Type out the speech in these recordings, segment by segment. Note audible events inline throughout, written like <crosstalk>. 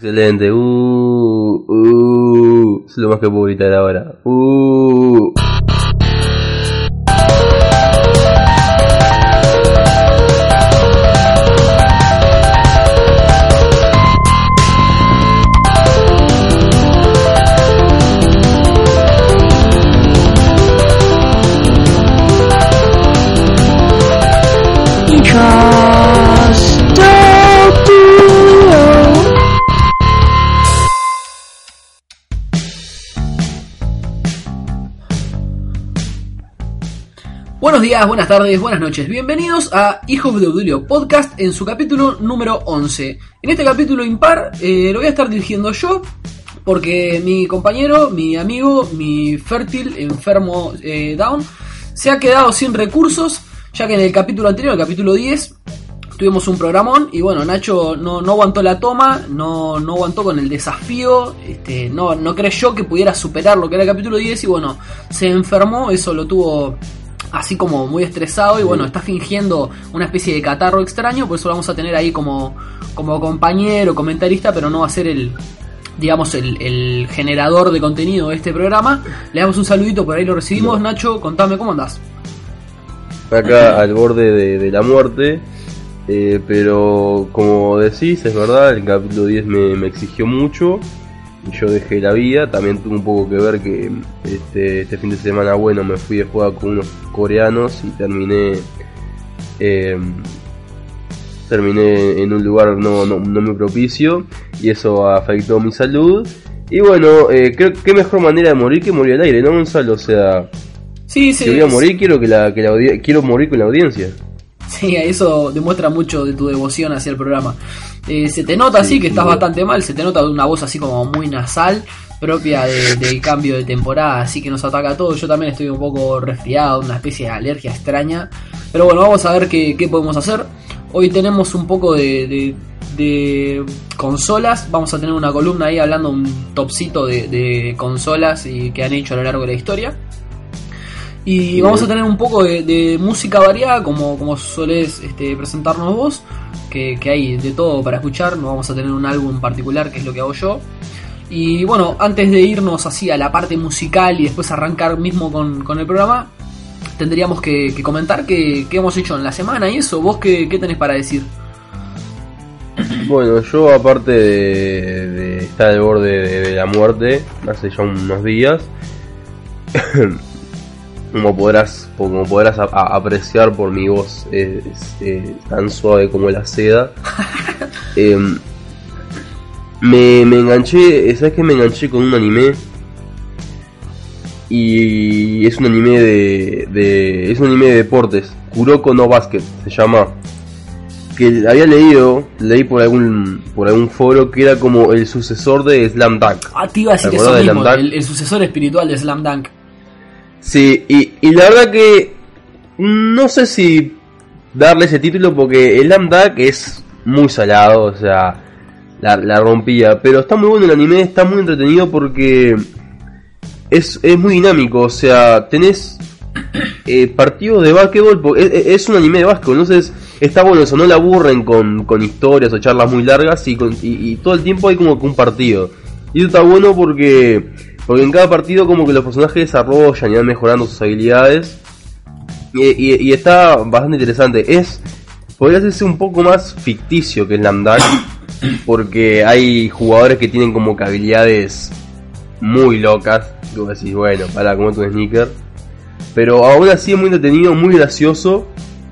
Excelente, uh, uh, es lo más que puedo gritar ahora. Uh. Buenas tardes, buenas noches. Bienvenidos a Hijos de Audulio Podcast en su capítulo número 11. En este capítulo impar eh, lo voy a estar dirigiendo yo porque mi compañero, mi amigo, mi fértil enfermo eh, Down se ha quedado sin recursos ya que en el capítulo anterior, el capítulo 10, tuvimos un programón y bueno, Nacho no, no aguantó la toma, no, no aguantó con el desafío, este, no, no creyó que pudiera superar lo que era el capítulo 10 y bueno, se enfermó, eso lo tuvo así como muy estresado y bueno, está fingiendo una especie de catarro extraño, por eso lo vamos a tener ahí como, como compañero, comentarista, pero no va a ser el digamos el, el generador de contenido de este programa. Le damos un saludito, por ahí lo recibimos. Nacho, contame cómo andás. Acá al borde de, de la muerte, eh, pero como decís, es verdad, el capítulo 10 me, me exigió mucho yo dejé la vida. También tuvo un poco que ver que este, este fin de semana, bueno, me fui de jugar con unos coreanos y terminé. eh, terminé en un lugar no, no, no muy propicio y eso afectó mi salud. Y bueno, eh, creo que mejor manera de morir que morir al aire, ¿no, Gonzalo? O sea, Sí, sí. si voy a morir, quiero que la, que la quiero morir con la audiencia. Sí, eso demuestra mucho de tu devoción hacia el programa. Eh, se te nota así Sí, que estás bastante mal, se te nota una voz así como muy nasal, propia de- del cambio de temporada, así que nos ataca a todos. Yo también estoy un poco resfriado, una especie de alergia extraña. Pero bueno, vamos a ver qué, qué podemos hacer. Hoy tenemos un poco de, de- de consolas, vamos a tener una columna ahí hablando un topcito de, de consolas y que han hecho a lo largo de la historia. Y vamos a tener un poco de, de música variada, como, como solés este, presentarnos vos, que, hay de todo para escuchar. No vamos a tener un álbum particular, que es lo que hago yo. Y bueno, antes de irnos así a la parte musical y después arrancar mismo con, con el programa, tendríamos que, comentar qué hemos hecho en la semana y eso. ¿Vos qué, qué tenés para decir? Bueno, yo aparte de, de estar al borde de, de la muerte, hace ya unos días, <clears throat> como podrás, como podrás a- a- apreciar por mi voz, es, es tan suave como la seda. <laughs> em, me, me enganché, ¿sabes qué? Me enganché con un anime. Y es un anime de, de. Es un anime de deportes. Kuroko no Basket se llama que había leído, leí por algún por algún foro que era como el sucesor de Slam Dunk. Ah, te iba a decir ¿Te eso mismo, el, el sucesor espiritual de Slam Dunk. Sí, y, y la verdad que no sé si darle ese título porque el Slam Dunk es muy salado, o sea, la, la rompía, pero está muy bueno el anime, está muy entretenido porque es, es muy dinámico, o sea, tenés eh, partidos de básquetbol, es, es- es un anime de básquetbol, entonces está bueno eso, no la aburren con, con historias o charlas muy largas y, con- y, y todo el tiempo hay como que un partido. Y eso está bueno porque, porque en cada partido como que los personajes desarrollan y van mejorando sus habilidades. Y, y- y está bastante interesante. Es, podría hacerse un poco más ficticio que Slam Dunk, <coughs> porque hay jugadores que tienen como que habilidades muy locas. Y vos decís, bueno, para como tu sneaker. Pero aún así es muy entretenido, muy gracioso.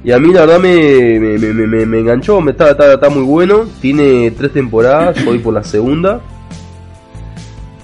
Y a mí la verdad me, me, me, me- me enganchó, me está, está, está muy bueno. Tiene tres temporadas, voy por la segunda.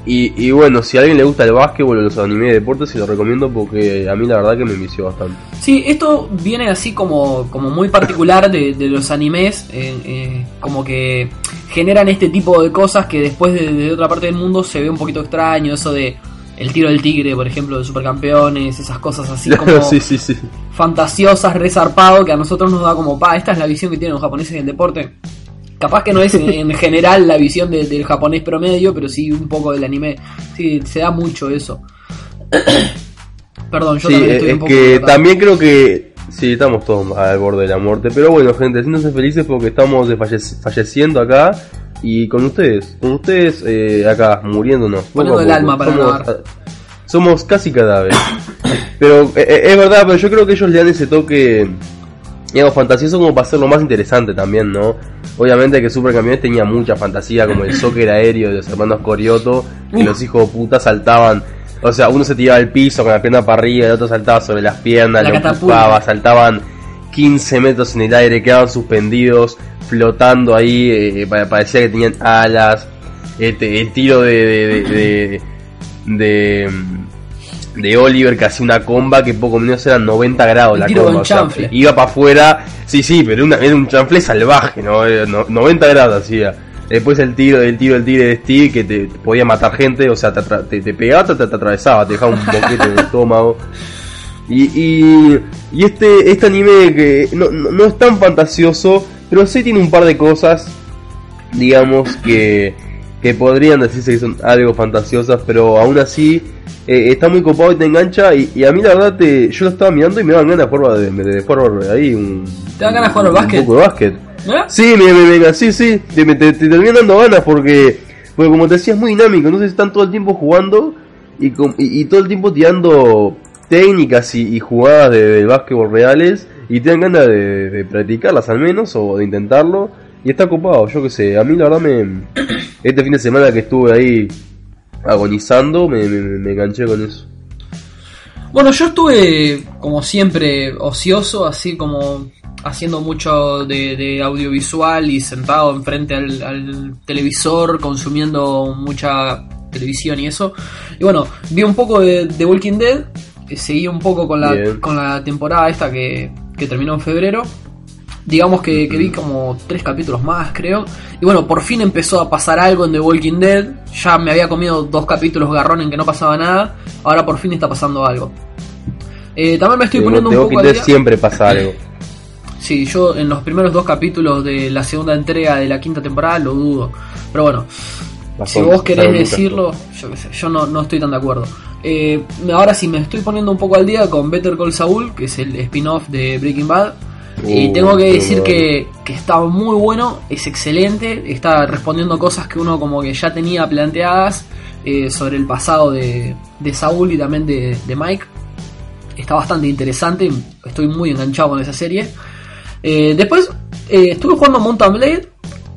Y, y bueno, si a alguien le gusta el básquetbol o los animes de deportes, se lo recomiendo porque a mí la verdad que me envició bastante. Sí, esto viene así como, como muy particular de, de los animes, eh, eh, como que generan este tipo de cosas que después de, de otra parte del mundo se ve un poquito extraño, eso de el tiro del tigre, por ejemplo, de supercampeones, esas cosas así <laughs> como sí, sí, sí. fantasiosas, resarpado, que a nosotros nos da como, pa, esta es la visión que tienen los japoneses del deporte. Capaz que no es en, en general la visión de- del japonés promedio, pero sí un poco del anime. Sí, se da mucho eso. <coughs> Perdón, yo Sí, también es estoy un poco... que también creo que sí, estamos todos al borde de la muerte. Pero bueno, gente, siéntanse felices porque estamos falleciendo acá. y con ustedes, con ustedes eh, acá, muriéndonos. Poniendo el alma para somos, grabar. somos casi cadáveres. <coughs> pero eh, eh, es verdad, pero yo creo que ellos le dan ese toque, digamos, fantasioso como para hacerlo más interesante también, ¿no? Obviamente que Supercampeones tenía mucha fantasía, como el <laughs> soccer aéreo de los hermanos Corioto, que los hijos de puta saltaban. O sea, uno se tiraba al piso con la pierna para arriba, el otro saltaba sobre las piernas, La lo empujaba, saltaban 15 metros en el aire, quedaban suspendidos, flotando ahí, eh, pa- parecía que tenían alas. Este, el tiro de de, de, de, de, Oliver que hacía una comba que poco menos eran 90 grados la comba. o sea, iba para afuera, sí, sí, pero una- era un chanfle salvaje, ¿no? No- 90 grados hacía. Después el tiro, el tiro, el tiro de Steve que te, te podía matar gente, o sea, te, te, te pegaba, te, te atravesaba, te dejaba un boquete en el estómago. Y, y, y este, este anime que no, no, no es tan fantasioso, pero sí tiene un par de cosas, digamos, que, que podrían decirse que son algo fantasiosas, pero aún así eh, está muy copado y te engancha. Y, y a mí la verdad, te, yo lo estaba mirando y me daban ganas de jugar, de, de jugar ahí un, ¿Te dan ganas de jugar al un básquet? poco de básquet. ¿Mirá? Sí, me, me, me- sí, sí, te, te, te terminan dando ganas porque, porque como te decía es muy dinámico, entonces están todo el tiempo jugando y, com- y, y todo el tiempo tirando técnicas y, y jugadas de, de básquetbol reales y te dan ganas de, de practicarlas al menos o de intentarlo y está copado, yo que sé, a mí la verdad me este fin de semana que estuve ahí agonizando me, me, me enganché con eso. Bueno, yo estuve como siempre ocioso, así como haciendo mucho de, de audiovisual y sentado enfrente al, al televisor, consumiendo mucha televisión y eso. Y bueno, vi un poco de, de Walking Dead, eh, seguí un poco con la, Bien. con la temporada esta que, que terminó en febrero. Digamos que, que vi como tres capítulos más, creo. Y bueno, por fin empezó a pasar algo en The Walking Dead. Ya me había comido dos capítulos garrón en que no pasaba nada. Ahora por fin está pasando algo. Eh, también me estoy poniendo un Walking poco al Dead día. siempre pasa algo. <coughs> Sí, yo en los primeros dos capítulos de la segunda entrega de la quinta temporada lo dudo. Pero bueno, si vos querés decirlo, yo qué sé, yo no, no estoy tan de acuerdo. Eh, ahora sí me estoy poniendo un poco al día con Better Call Saul, que es el spin-off de Breaking Bad. Y tengo que decir que, que está muy bueno, es excelente, está respondiendo cosas que uno como que ya tenía planteadas eh, sobre el pasado de, de Saul y también de, de Mike. Está bastante interesante, estoy muy enganchado con esa serie. Eh, después eh, estuve jugando Mountain Blade.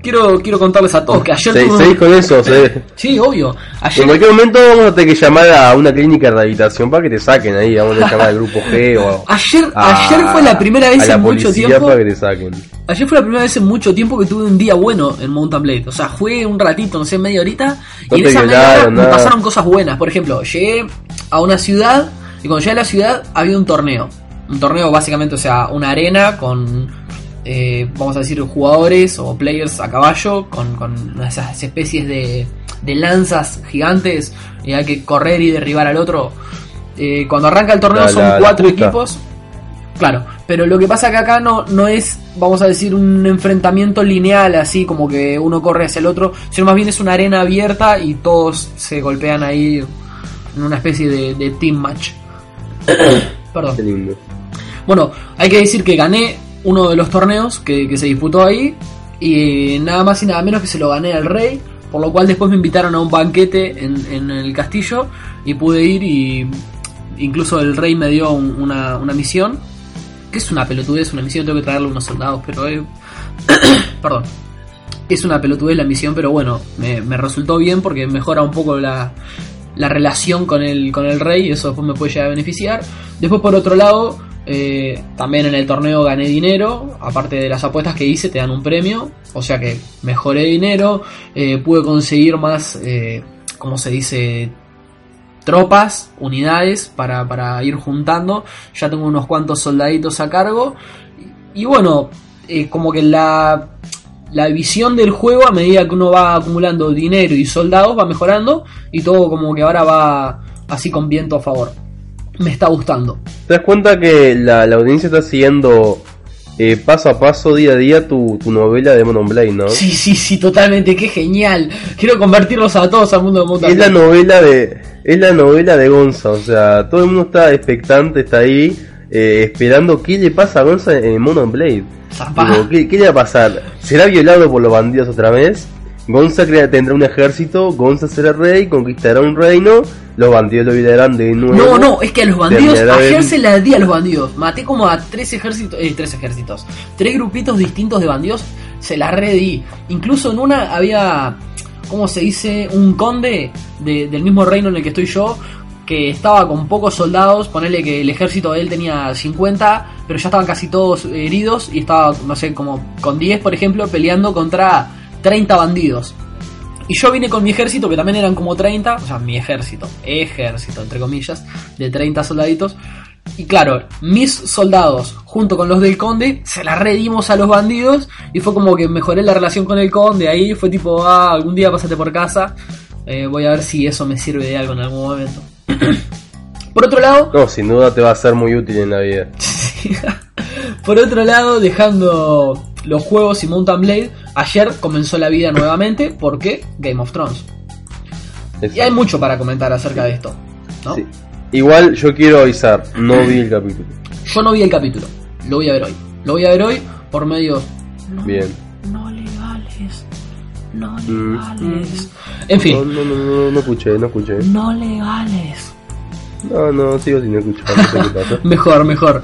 Quiero, quiero contarles a todos que ayer Se- tuve- seguís con eso, <laughs> se- Sí, obvio. Ayer En cualquier momento vamos a tener que llamar a una clínica de rehabilitación para que te saquen ahí, vamos a llamar al grupo G o Ayer, a- ayer fue la primera vez a la en mucho tiempo. para que te saquen. Ayer fue la primera vez en mucho tiempo que tuve un día bueno en Mountain Blade. O sea, fue un ratito, no sé, media horita. No y en esa media hora me pasaron cosas buenas. Por ejemplo, llegué a una ciudad y cuando llegué a la ciudad había un torneo. Un torneo básicamente, o sea, una arena con, eh, vamos a decir, jugadores o players a caballo con, con esas especies de, de lanzas gigantes y hay que correr y derribar al otro. Eh, cuando arranca el torneo La- son la- cuatro equipos. Claro, pero lo que pasa que acá no, no es, vamos a decir, un enfrentamiento lineal, así como que uno corre hacia el otro, sino más bien es una arena abierta y todos se golpean ahí en una especie de, de team match. <coughs> Perdón. Qué lindo. Bueno, hay que decir que gané uno de los torneos que, se disputó ahí y nada más y nada menos que se lo gané al rey, por lo cual después me invitaron a un banquete en, en el castillo y pude ir y incluso el rey me dio un- una, misión, que es una pelotudez, una misión, tengo que traerle unos soldados, pero... <coughs> perdón. Es una pelotudez la misión, pero bueno, me, resultó bien porque mejora un poco la, la relación con el, con el rey eso después me puede llegar a beneficiar. Después por otro lado, eh, también en el torneo gané dinero, aparte de las apuestas que hice te dan un premio, o sea que mejoré dinero, eh, pude conseguir más, eh, ¿cómo se dice? tropas, unidades para, para ir juntando, ya tengo unos cuantos soldaditos a cargo. Y, y bueno, eh, como que la, la visión del juego a medida que uno va acumulando dinero y soldados va mejorando. Y todo como que ahora va así con viento a favor. Me está gustando. ¿Te das cuenta que la, la audiencia está siguiendo eh, paso a paso, día a día, tu, tu novela de Monon Blade, ¿no? Sí, sí, sí, totalmente, qué genial. Quiero convertirlos a todos al mundo de Mountain Es la Blade. novela de es la novela de Gonza, o sea, todo el mundo está expectante, está ahí eh, esperando qué le pasa a Gonza en Monon Blade. Digo, ¿qué, qué le va a pasar? ¿Será violado por los bandidos otra vez? Gonza tendrá un ejército, Gonza será rey, conquistará un reino, los bandidos lo liderarán de nuevo. No, no, es que a los bandidos, ayer se la di a los bandidos. Maté como a tres ejércitos, eh, tres ejércitos, tres grupitos distintos de bandidos, se la redí. Incluso en una había, ¿cómo se dice? Un conde de- del mismo reino en el que estoy yo, que estaba con pocos soldados, ponerle que el ejército de él tenía 50, pero ya estaban casi todos heridos y estaba, no sé, como con 10, por ejemplo, peleando contra 30 bandidos. Y yo vine con mi ejército, que también eran como 30, o sea, mi ejército, ejército, entre comillas, de 30 soldaditos. Y claro, mis soldados, junto con los del conde, se la redimos a los bandidos. Y fue como que mejoré la relación con el conde. Ahí fue tipo, ah, algún día pásate por casa. eh, voy a ver si eso me sirve de algo en algún momento. <clears throat> por otro lado, No, sin duda te va a ser muy útil en la vida. <laughs> por otro lado, dejando los juegos y Mountain Blade, ayer comenzó la vida nuevamente porque Game of Thrones. Y hay mucho para comentar acerca de esto. ¿no? Sí. Igual yo quiero avisar, no vi el capítulo. Yo no vi el capítulo, lo voy a ver hoy. Lo voy a ver hoy por medios no, Bien. no legales. No Mm. legales. En No, fin, no, no, no, no escuché, no escuché. no legales. No, no, sigo sin escuchar, no sé qué <laughs> pasa. Mejor, mejor.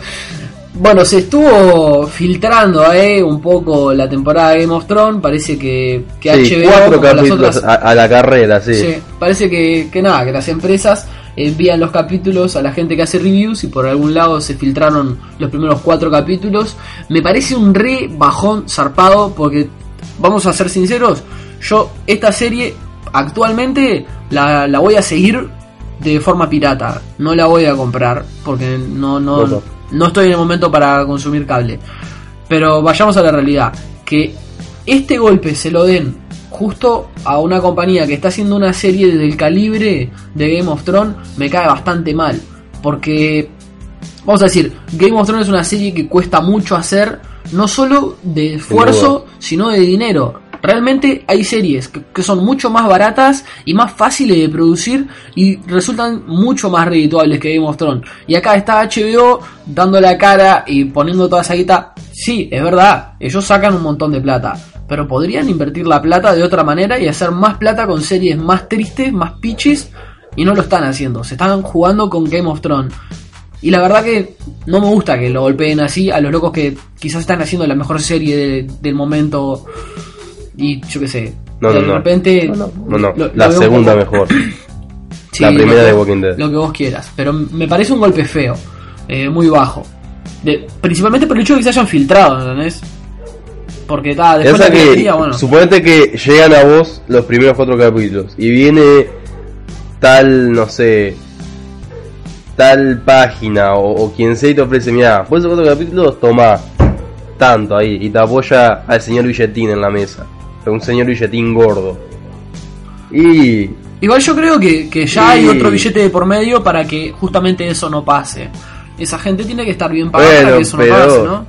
Bueno, se estuvo filtrando eh, un poco la temporada de Game of Thrones. Parece que, que Sí, HBO, cuatro como las capítulos otras, a, a la carrera, sí. Sí, parece que, que nada, que las empresas envían los capítulos a la gente que hace reviews y por algún lado se filtraron los primeros cuatro capítulos. Me parece un re bajón zarpado porque, vamos a ser sinceros, yo esta serie actualmente la, la voy a seguir de forma pirata. No la voy a comprar porque no, no, no estoy en el momento para consumir cable. Pero vayamos a la realidad. Que este golpe se lo den justo a una compañía que está haciendo una serie del calibre de Game of Thrones me cae bastante mal. Porque, vamos a decir, Game of Thrones es una serie que cuesta mucho hacer, no solo de esfuerzo, sino de dinero. Realmente hay series que, son mucho más baratas y más fáciles de producir y resultan mucho más redituables que Game of Thrones. Y acá está HBO dando la cara y poniendo toda esa guita. Sí, es verdad, ellos sacan un montón de plata. Pero podrían invertir la plata de otra manera y hacer más plata con series más tristes, más pitches. Y no lo están haciendo. Se están jugando con Game of Thrones. Y la verdad que no me gusta que lo golpeen así a los locos que quizás están haciendo la mejor serie de- del momento. Y yo qué sé. No, de no, no. repente. No, no, no, lo- lo la segunda mejor. <coughs> Sí, la lo primera que- de Walking Dead. Lo que vos quieras. Pero me parece un golpe feo. eh, muy bajo. De- principalmente por el hecho de que se hayan filtrado, ¿entendés? Porque está, después la que, bueno. suponete que llegan a vos los primeros cuatro capítulos y viene tal, no sé, tal página o, o quien sea y te ofrece, mira, vos esos cuatro capítulos, toma tanto ahí y te apoya al señor billetín en la mesa, un señor billetín gordo. Y Igual yo creo que, que ya hay otro billete de por medio para que justamente eso no pase. Esa gente tiene que estar bien pagada para que eso no pero- pase, ¿no?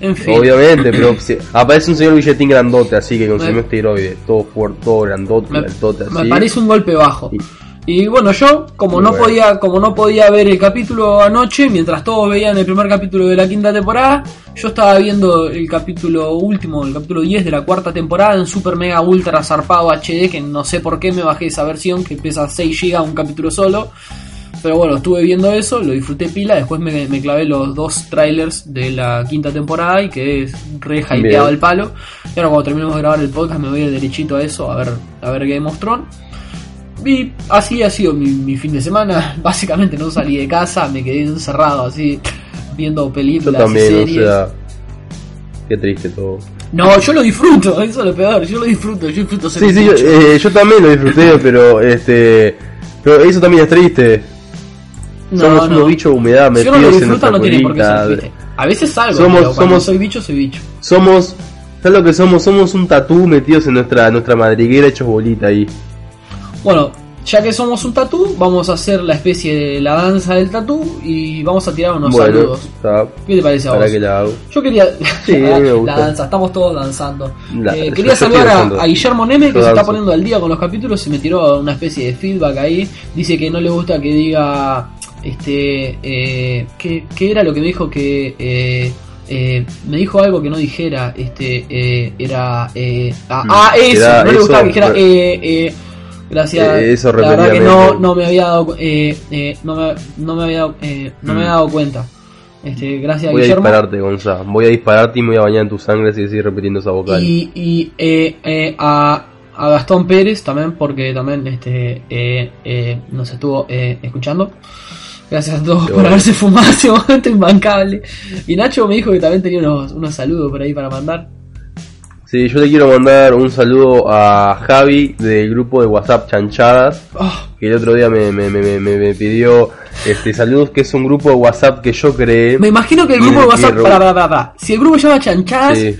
En fin. obviamente, pero si- aparece un señor billetín grandote así que consumió esteroides, todo fuerte, todo grandote, me, grandote así. me parece un golpe bajo. Y- Y bueno, yo como no Bueno. podía como no podía ver el capítulo anoche, mientras todos veían el primer capítulo de la quinta temporada, yo estaba viendo el capítulo último, el capítulo 10 de la cuarta temporada en Super Mega Ultra Zarpado HD, que no sé por qué me bajé esa versión que pesa 6 GB un capítulo solo. Pero bueno, estuve viendo eso, lo disfruté pila, después me, me clavé los dos trailers de la quinta temporada y quedé re hypeado el palo. Y ahora cuando terminemos de grabar el podcast me voy a ir derechito a eso, a ver, a ver Game of Thrones. Y así ha sido mi, mi fin de semana. <laughs> Básicamente no salí de casa, me quedé encerrado así, viendo Yo películas también, y o series. sea, qué triste todo. No, yo lo disfruto, <laughs> eso es lo peor, yo lo disfruto, yo disfruto ser Sí, sí, yo, eh, yo también lo disfruté, <laughs> pero este, pero eso también es triste. No, somos no. unos bichos de humedad Si uno lo disfruta no tiene por qué ser triste. A veces salgo, Somos- pero somos- soy bicho, soy bicho. Somos, ¿sabes lo que somos? Somos un tatú metidos en nuestra nuestra madriguera hechos bolita ahí. Bueno, ya que somos un tatú, vamos a hacer la especie de la danza del tatú y vamos a tirar unos bueno, saludos. está, ¿Qué te parece a para vos? que la hago. Yo quería. Sí, <laughs> la danza, estamos todos danzando. La- Eh, quería saludar a, Guillermo Neme, que Yo se está poniendo al día con los capítulos. Se me tiró una especie de feedback ahí. Dice que no le gusta que diga. Este. Eh, ¿qué, qué era lo que me dijo? Que. Eh, eh, me dijo algo que no dijera, este, eh, era, eh, ah, Mm, eso, no le gustaba que dijera, eh, eh, gracias, Eh, eso la verdad que no, no me había dado, eh, eh, no me, no me había, dado- eh, no me Mm. había dado cuenta, este, gracias Voy a Guillermo. dispararte, Gonzalo. Voy a dispararte y me voy a bañar en tu sangre si sigues repitiendo esa vocal. Y, y eh, eh, a, a Gastón Pérez también, porque también este, eh, eh, nos estuvo eh, escuchando. Gracias a todos Qué por bueno. haberse <laughs> fumado ese momento imbancable. Y Nacho me dijo que también tenía unos, unos saludos por ahí para mandar. Sí, yo le quiero mandar un saludo a Javi del grupo de WhatsApp Chanchadas. Oh, Que el otro día me, me, me, me- pidió este saludos, que es un grupo de WhatsApp que yo creé. me imagino que el grupo de WhatsApp. Para, para, para. Si el grupo se llama Chanchadas, Sí,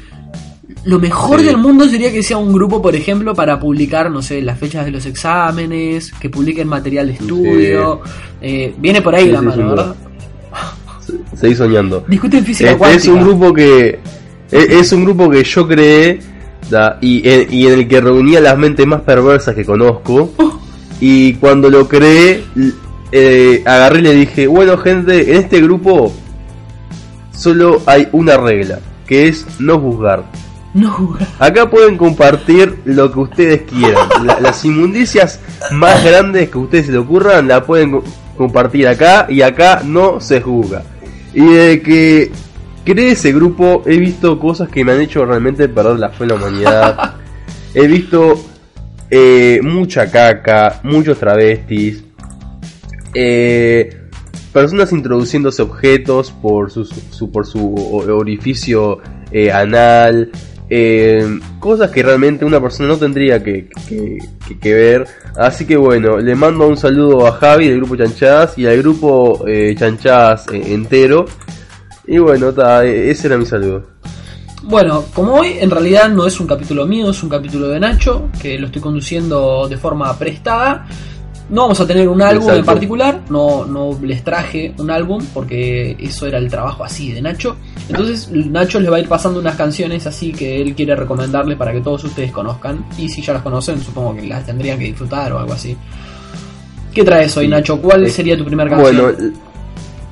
lo mejor Sí. del mundo sería que sea un grupo, por ejemplo, para publicar, no sé, las fechas de los exámenes, que publiquen material de estudio. Eh, viene por ahí Sí, la mano. ¿verdad? seguí soñando. Discuten física Este cuántica. es un grupo que es, es un grupo que yo creé da, y, en, y en el que reunía las mentes más perversas que conozco. <laughs> Y cuando lo creé eh, agarré y le dije bueno gente en este grupo solo hay una regla que es no juzgar No jugar. acá pueden compartir lo que ustedes quieran. <laughs> La- las inmundicias más grandes que a ustedes se le ocurran la pueden co- compartir acá y acá no se juzga. Y de que creé ese grupo he visto cosas que me han hecho realmente perder la fe en la humanidad. <laughs> he visto eh, mucha caca, muchos travestis, eh, personas introduciéndose objetos por su, su- por su orificio eh, anal, eh, cosas que realmente una persona no tendría que, que- que- que ver. Así que bueno, le mando un saludo a Javi del grupo Chanchadas y al grupo eh, Chanchadas eh, entero. Y bueno, ta, eh, ese era mi saludo. Bueno, como hoy en realidad no es un capítulo mío, es un capítulo de Nacho, que lo estoy conduciendo de forma prestada. No vamos a tener un álbum en particular, no, no les traje un álbum porque eso era el trabajo así de Nacho. Entonces Nacho les va a ir pasando unas canciones así que él quiere recomendarles para que todos ustedes conozcan. Y si ya las conocen, supongo que las tendrían que disfrutar o algo así. ¿Qué traes hoy. Nacho? ¿Cuál Eh, sería tu primera canción? Bueno,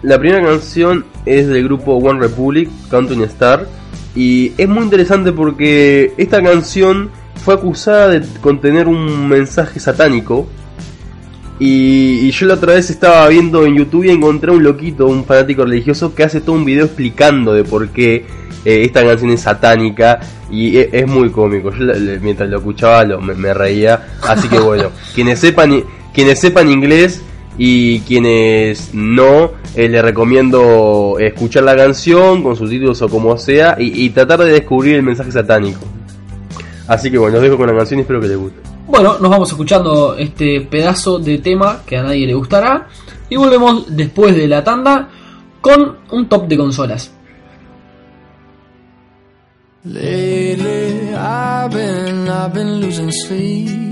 la primera canción es del grupo One Republic, Counting Star. Y es muy interesante porque esta canción fue acusada de contener un mensaje satánico. Y, y yo la otra vez estaba viendo en YouTube y encontré a un loquito, un fanático religioso, que hace todo un video explicando de por qué eh, esta canción es satánica. Y e- es, muy cómico. Yo la- le- mientras lo escuchaba lo, me, me reía. Así que bueno, <laughs> quienes sepan, quienes sepan inglés y quienes no, eh, les recomiendo escuchar la canción con subtítulos o como sea y, y tratar de descubrir el mensaje satánico. Así que bueno, los dejo con la canción y espero que les guste. Bueno, nos vamos escuchando este pedazo de tema que a nadie le gustará. Y volvemos después de la tanda con un top de consolas. Lately, I've been, I've been losing sleep,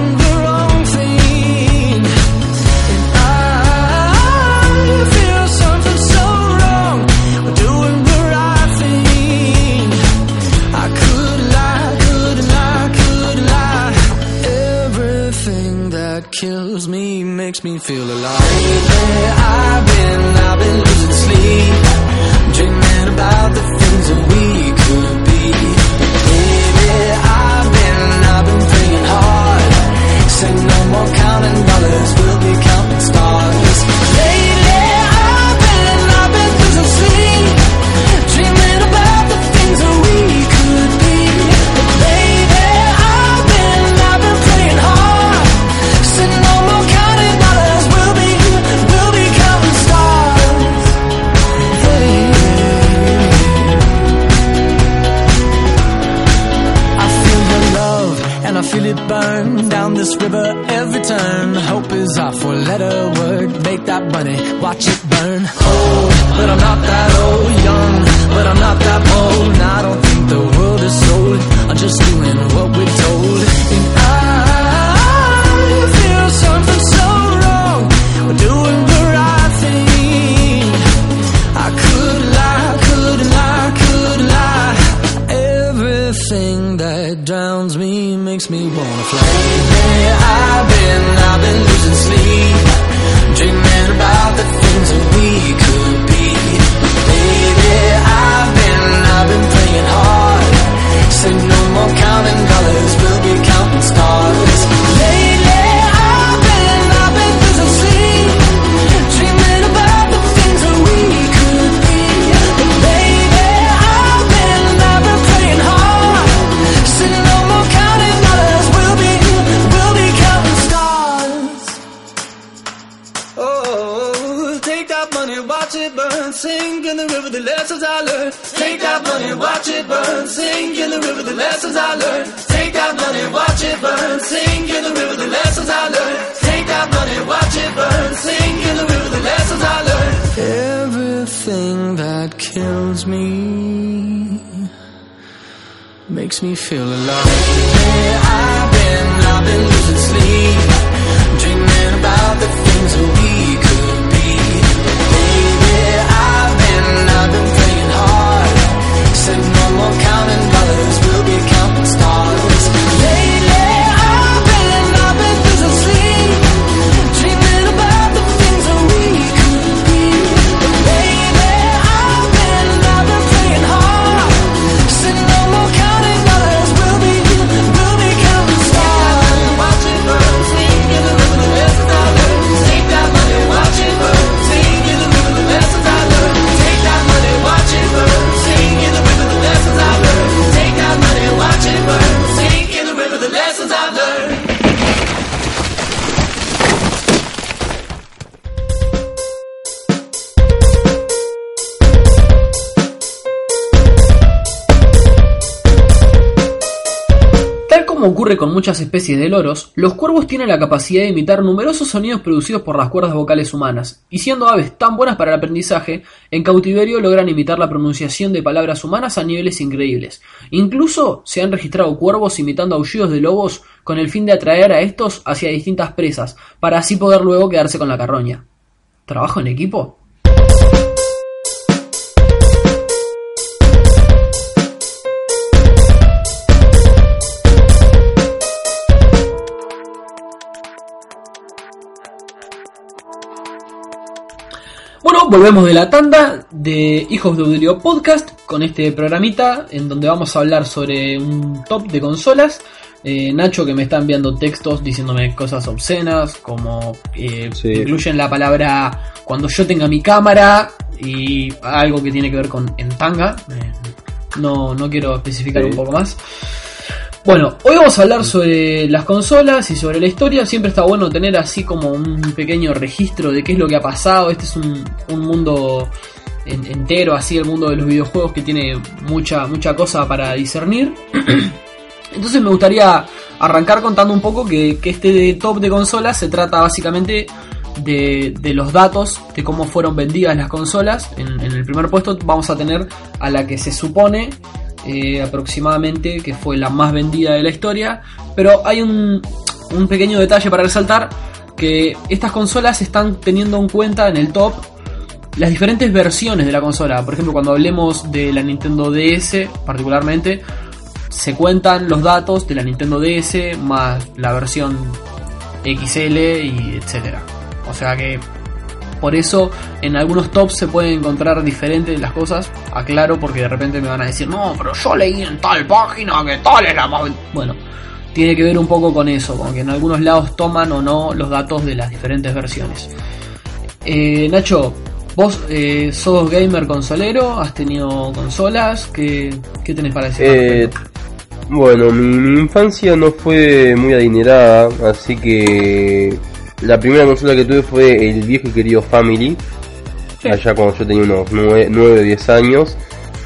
makes me feel alive. Baby, I've been, I've been losing sleep. Especies de loros, los cuervos tienen la capacidad de imitar numerosos sonidos producidos por las cuerdas vocales humanas, y siendo aves tan buenas para el aprendizaje, en cautiverio logran imitar la pronunciación de palabras humanas a niveles increíbles. Incluso se han registrado cuervos imitando aullidos de lobos con el fin de atraer a estos hacia distintas presas, para así poder luego quedarse con la carroña. ¿Trabajo en equipo? Volvemos de la tanda de Hijos de Udilio Podcast con este programita en donde vamos a hablar sobre un top de consolas. Eh, Nacho que me está enviando textos diciéndome cosas obscenas como eh, Sí. incluyen la palabra cuando yo tenga mi cámara y algo que tiene que ver con en tanga. Eh, no, no quiero especificar Sí. un poco más. Bueno, hoy vamos a hablar sobre las consolas y sobre la historia. Siempre está bueno tener así como un pequeño registro de qué es lo que ha pasado. Este es un, un mundo en- entero, así el mundo de los videojuegos que tiene mucha, mucha cosa para discernir. <clears throat> Entonces me gustaría arrancar contando un poco que, que este top de consolas se trata básicamente de, de los datos de cómo fueron vendidas las consolas. En, en el primer puesto vamos a tener a la que se supone eh, aproximadamente que fue la más vendida de la historia. Pero hay un, pequeño detalle para resaltar que estas consolas están teniendo en cuenta en el top las diferentes versiones de la consola. Por ejemplo, cuando hablemos de la Nintendo DS particularmente, se cuentan los datos de la Nintendo DS más la versión XL y etcétera. O sea que por eso en algunos tops se pueden encontrar diferentes las cosas. Aclaro porque de repente me van a decir, no, pero yo leí en tal página que tal es la más... ven-". Bueno, tiene que ver un poco con eso, como que en algunos lados toman o no los datos de las diferentes versiones. Eh, Nacho, vos eh, sos gamer consolero, has tenido consolas, ¿qué, qué tenés para decir? Eh, bueno, mi, mi infancia no fue muy adinerada, así que la primera consola que tuve fue el viejo y querido Family, Sí. allá cuando yo tenía unos 9 o 10 años.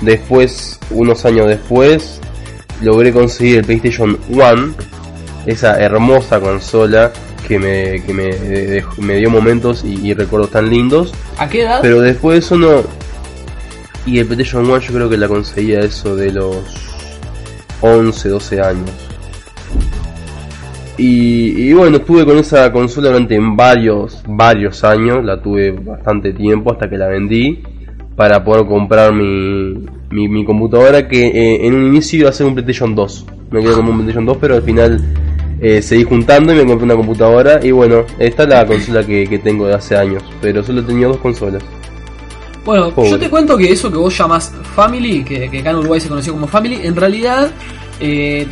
Después, unos años después, logré conseguir el PlayStation 1, esa hermosa consola que me, que me, dejó- me dio momentos y, y recuerdos tan lindos. ¿A qué edad? Pero después eso no. Y el PlayStation 1 yo creo que la conseguía eso de los 11, 12 años. Y, y bueno, estuve con esa consola durante varios, varios años, la tuve bastante tiempo hasta que la vendí para poder comprar mi, mi, mi computadora que eh, en un inicio iba a ser un PlayStation 2. Me quedé como un PlayStation 2, pero al final eh, seguí juntando y me compré una computadora y bueno, esta es la consola que, que tengo de hace años, pero solo tenía dos consolas. Bueno, Pobre. yo te cuento que eso que vos llamas Family, que, que acá en Uruguay se conoció como Family, en realidad eh,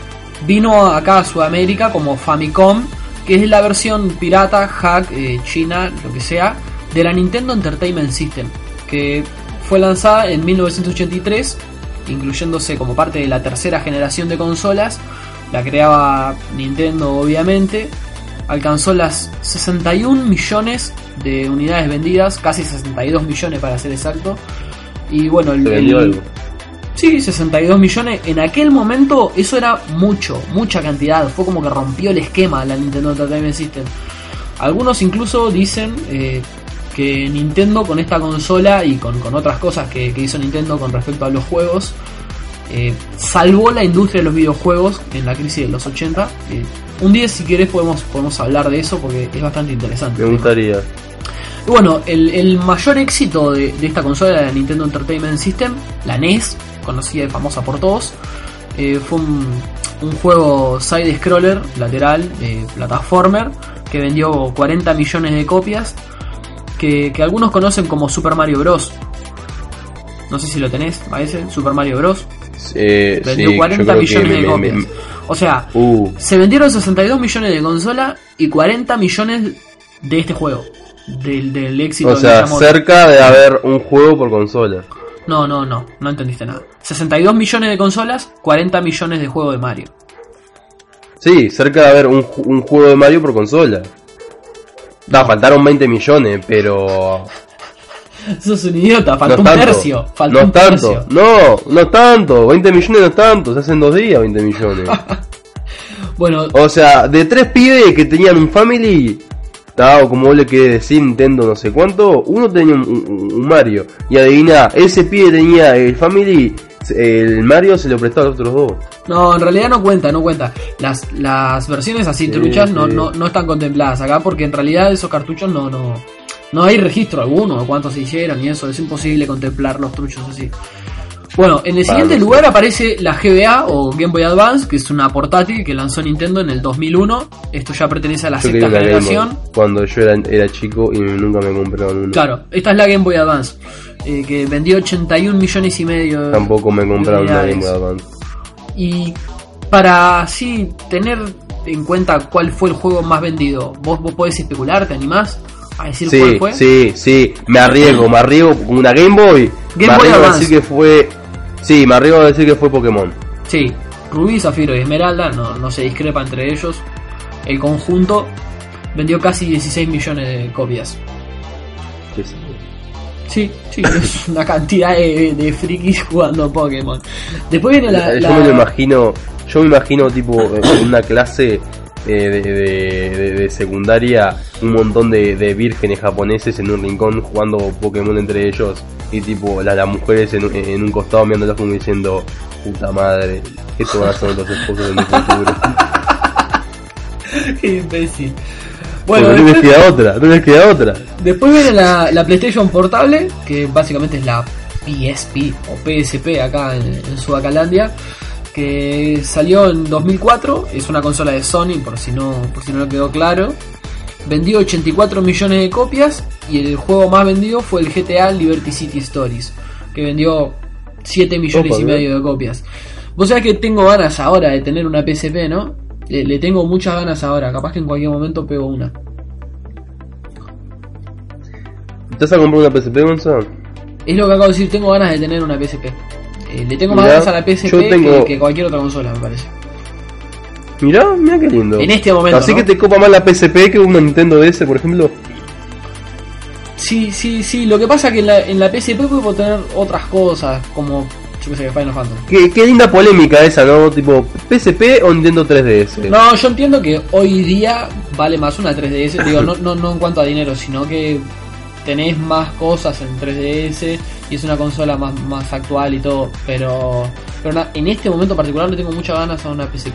vino acá a Sudamérica como Famicom, que es la versión pirata, hack, eh, china, lo que sea, de la Nintendo Entertainment System, que fue lanzada en 1983, incluyéndose como parte de la tercera generación de consolas, la creaba Nintendo obviamente, alcanzó las 61 millones de unidades vendidas, casi 62 millones para ser exacto. Y bueno, el. Sí, 62 millones. En aquel momento eso era mucho, mucha cantidad. Fue como que rompió el esquema la Nintendo Entertainment System. Algunos incluso dicen eh, que Nintendo con esta consola y con, con otras cosas que, hizo Nintendo con respecto a los juegos, eh, salvó la industria de los videojuegos en la crisis de los 80. Eh, un día si querés podemos, podemos hablar de eso porque es bastante interesante. Me gustaría. Y bueno, el, el mayor éxito de, de esta consola, la Nintendo Entertainment System, la NES, conocida y famosa por todos, eh, fue un, un juego side-scroller lateral de plataformer que vendió 40 millones de copias, que, que algunos conocen como Super Mario Bros. No sé si lo tenés, a ese, Super Mario Bros. Eh, Vendió sí, 40 yo creo que millones me- de me- copias. me- O sea, uh, se vendieron 62 millones de consola y 40 millones de este juego. Del, del éxito o sea, cerca de haber un juego por consola. No, no, no, no entendiste nada. 62 millones de consolas, 40 millones de juegos de Mario. Sí, cerca de haber un, un juego de Mario por consola. No, faltaron 20 millones, pero. <laughs> Sos un idiota, faltó no un tanto. tercio. Faltó no es un tanto. tercio. No, no es tanto. 20 millones no es tanto. Se hacen dos días 20 millones. <laughs> Bueno, o sea, de tres pibes que tenían un family. O como vos le querés decir, Nintendo no sé cuánto. Uno tenía un, un- un Mario. Y adivina, ese pibe tenía el family. El Mario se lo prestó a los otros dos. no, en realidad no cuenta, no cuenta. Las, las versiones así Sí, truchas no, no, no están contempladas acá porque en realidad esos cartuchos no, no, no hay registro alguno de cuántos se hicieron y eso. Es imposible contemplar los truchos así. Bueno, en el siguiente lugar aparece la GBA o Game Boy Advance, que es una portátil que lanzó Nintendo en el 2001. Esto ya pertenece a la Yo sexta Game generación. Boy cuando yo era, era chico y nunca me compraron una. Claro, esta es la Game Boy Advance, eh, que vendió 81 millones y medio. Tampoco me compraron una Game. Boy Advance. Y para así tener en cuenta cuál fue el juego más vendido, ¿vos, vos podés especular? ¿Te animás a decir cuál Sí, fue? sí, sí, me arriesgo, me arriesgo con una Game Boy. Game me Boy arriesgo a Advance. decir que fue. Sí, me arriesgo a decir que fue Pokémon. Sí, Rubí, Zafiro y Esmeralda, no, no se discrepa entre ellos. El conjunto vendió casi 16 millones de copias. Sí, sí. <laughs> Es una cantidad de, de frikis jugando Pokémon. Después viene la. yo la- me lo imagino, yo me imagino tipo en una clase eh, de, de- secundaria, un montón de, de vírgenes japoneses en un rincón jugando Pokémon entre ellos y tipo la- las mujeres en, un- en un costado mirándolos como diciendo, puta madre, estos van a ser los esposos de mi futuro. <laughs> Qué imbécil. Bueno, Bueno, no les después, queda otra, no les queda otra. después viene la, la PlayStation Portable, que básicamente es la PSP o PSP acá en, en Sudacalandia, que salió en 2004, es una consola de Sony, por si no, por si no lo quedó claro. Vendió 84 millones de copias y el juego más vendido fue el GTA Liberty City Stories, que vendió 7 millones Opa, y bien. medio de copias. Vos sabés que tengo ganas ahora de tener una PSP, ¿no? Le, le tengo muchas ganas ahora, capaz que en cualquier momento pego una. ¿Te vas a comprar una PSP, Gonzalo? Es lo que acabo de decir, tengo ganas de tener una PSP. Eh, le tengo más Mirá, ganas a la PSP tengo- que, que cualquier otra consola, me parece. Mirá, mirá qué lindo. En este momento, Así ¿no? que te copa más la PSP que una Nintendo DS, por ejemplo. Sí, sí, sí. Lo que pasa es que en la, en la PSP puedo tener otras cosas, como yo pensé que Final Fantasy. Qué, qué linda polémica esa, ¿no? Tipo, ¿PSP o Nintendo 3DS? No, yo entiendo que hoy día vale más una 3DS, digo, no, no, no en cuanto a dinero, sino que tenés más cosas en 3DS y es una consola más, más actual y todo, pero, pero na- en este momento particular le tengo muchas ganas a una PSP.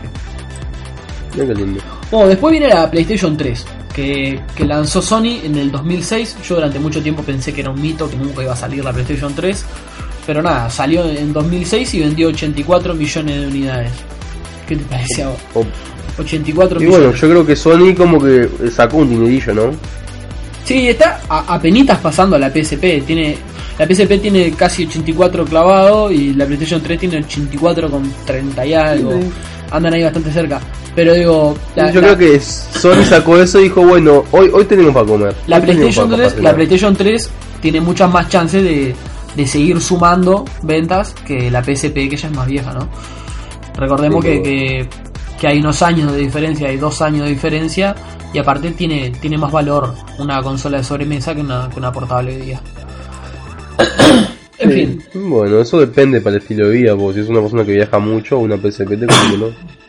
Bueno, después viene la PlayStation 3, que, que lanzó Sony en el 2006. Yo durante mucho tiempo pensé que era un mito, que nunca iba a salir la PlayStation 3. Pero nada, salió en 2006 y vendió 84 millones de unidades. ¿Qué te parece a vos? O- 84 y millones. bueno, yo creo que Sony como que sacó un dinerillo, ¿no? Sí, está a, apenitas pasando a la PSP. Tiene, la PSP tiene casi 84 clavado y la PlayStation 3 tiene 84 con 30 y algo. Sí. Andan ahí bastante cerca. Pero digo, la, yo la- creo que Sony sacó eso y dijo, bueno, hoy hoy tenemos para comer. la PlayStation, para 3, cenar. la PlayStation 3 tiene muchas más chances de, de seguir sumando ventas que la PSP, que ya es más vieja, ¿no? Recordemos Sí, que, que, que hay unos años de diferencia, hay dos años de diferencia, y aparte tiene, tiene más valor una consola de sobremesa que una, que una portable hoy día. <coughs> en Sí. fin, Bueno, eso depende para el estilo de vida, porque si es una persona que viaja mucho, una PSP te conviene, ¿no?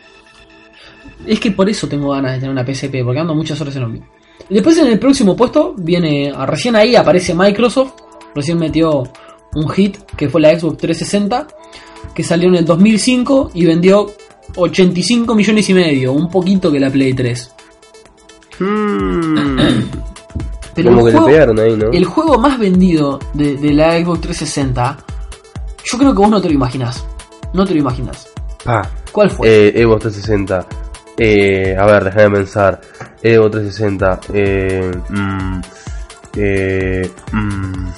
es que por eso tengo ganas de tener una PSP, porque ando muchas horas en Omni. Después en el próximo puesto viene, recién ahí aparece Microsoft, recién metió un hit que fue la Xbox 360, que salió en el 2005 y vendió 85 millones y medio, un poquito que la Play 3. Mm. Pero como que juego, le pegaron ahí, ¿no? el juego más vendido de, de la Xbox 360, yo creo que vos no te lo imaginás. No te lo imaginás. Pa. ¿Cuál fue? Eh, Evo 360. Eh, a ver, déjame pensar. Evo 360. Eh, mm, eh, mm.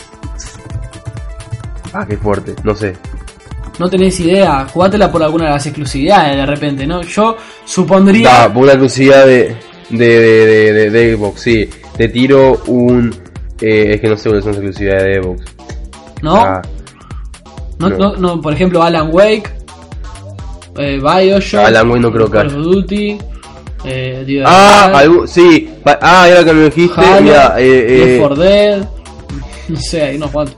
Ah, qué fuerte. No sé. No tenés idea, jugátela por alguna de las exclusividades de repente, ¿no? Yo supondría... Da, por una exclusividad de, de, de, de, de- Xbox, sí. Te tiro un... Eh, es que no sé cuáles son las exclusividades de Xbox. ¿No? Ah, no, no. no, no, por ejemplo, Alan Wake, eh, Bioshock, Alan Wake no creo que Call of. Duty, eh, ah, algo- sí. Ah, ahora que me dijiste, Halo, mira, eh, eh, 4 Dead, <laughs> no sé, hay unos cuantos.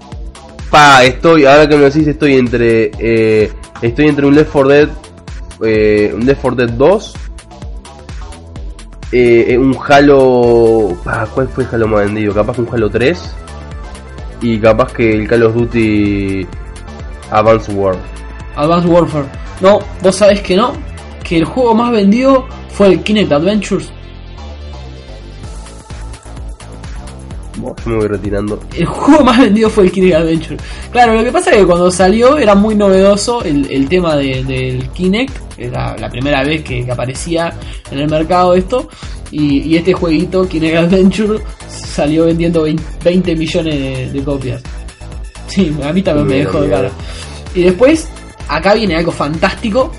Pa, estoy, ahora que me decís, estoy entre. Eh, estoy entre un Left 4 Dead. Eh, un Left 4 Dead 2. Eh, eh, un Halo. ¿cuál fue el Halo más vendido? Capaz un Halo 3. Y capaz que el Call of Duty Advanced War. Advanced Warfare. No, vos sabés que no, que el juego más vendido fue el Kinect Adventures. Me voy retirando. El juego más vendido fue el Kinect Adventure. Claro, lo que pasa es que cuando salió era muy novedoso el, el tema de- del Kinect. Era la primera vez que, que aparecía en el mercado esto. Y, y este jueguito, Kinect Adventure, salió vendiendo 20, 20 millones de, de copias. Sí, a mí también me dejó de cara. Y después, acá viene algo fantástico.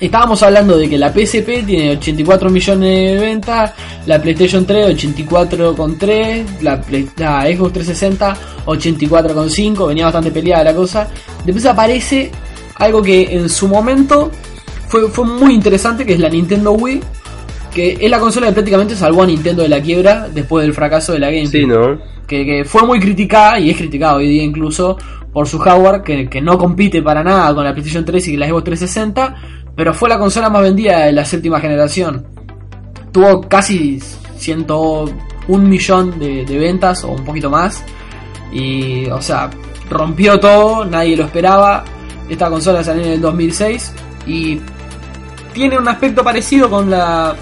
Estábamos hablando de que la PSP tiene 84 millones de ventas, la PlayStation 3 84,3, la, Play- la Xbox 360 84,5, venía bastante peleada la cosa. Después aparece algo que en su momento fue, fue muy interesante, que es la Nintendo Wii, que es la consola que prácticamente salvó a Nintendo de la quiebra después del fracaso de la GameCube Sí, ¿no? que, que fue muy criticada y es criticada hoy día incluso por su hardware que, que no compite para nada con la PlayStation 3 y la Xbox 360, pero fue la consola más vendida de la séptima generación. Tuvo casi 101 millón de, ventas o un poquito más y, o sea, rompió todo, nadie lo esperaba. Esta consola salió en el 2006 y tiene un aspecto parecido con la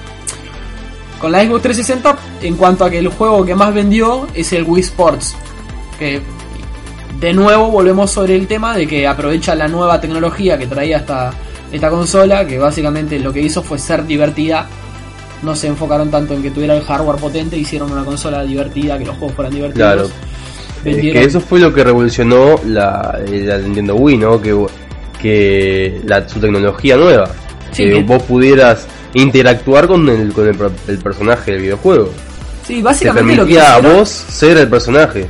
con la Xbox 360 en cuanto a que el juego que más vendió es el Wii Sports. Que de nuevo volvemos sobre el tema de que aprovecha la nueva tecnología que traía esta, esta consola, que básicamente lo que hizo fue ser divertida. No se enfocaron tanto en que tuviera el hardware potente, hicieron una consola divertida, que los juegos fueran divertidos. Claro. Vendieron- que eso fue lo que revolucionó la, la Nintendo Wii, ¿no? Que, que la, su tecnología nueva. Sí, que que- vos pudieras interactuar con el, con el, el personaje del videojuego. Sí, Te básicamente lo que a vos ser el personaje.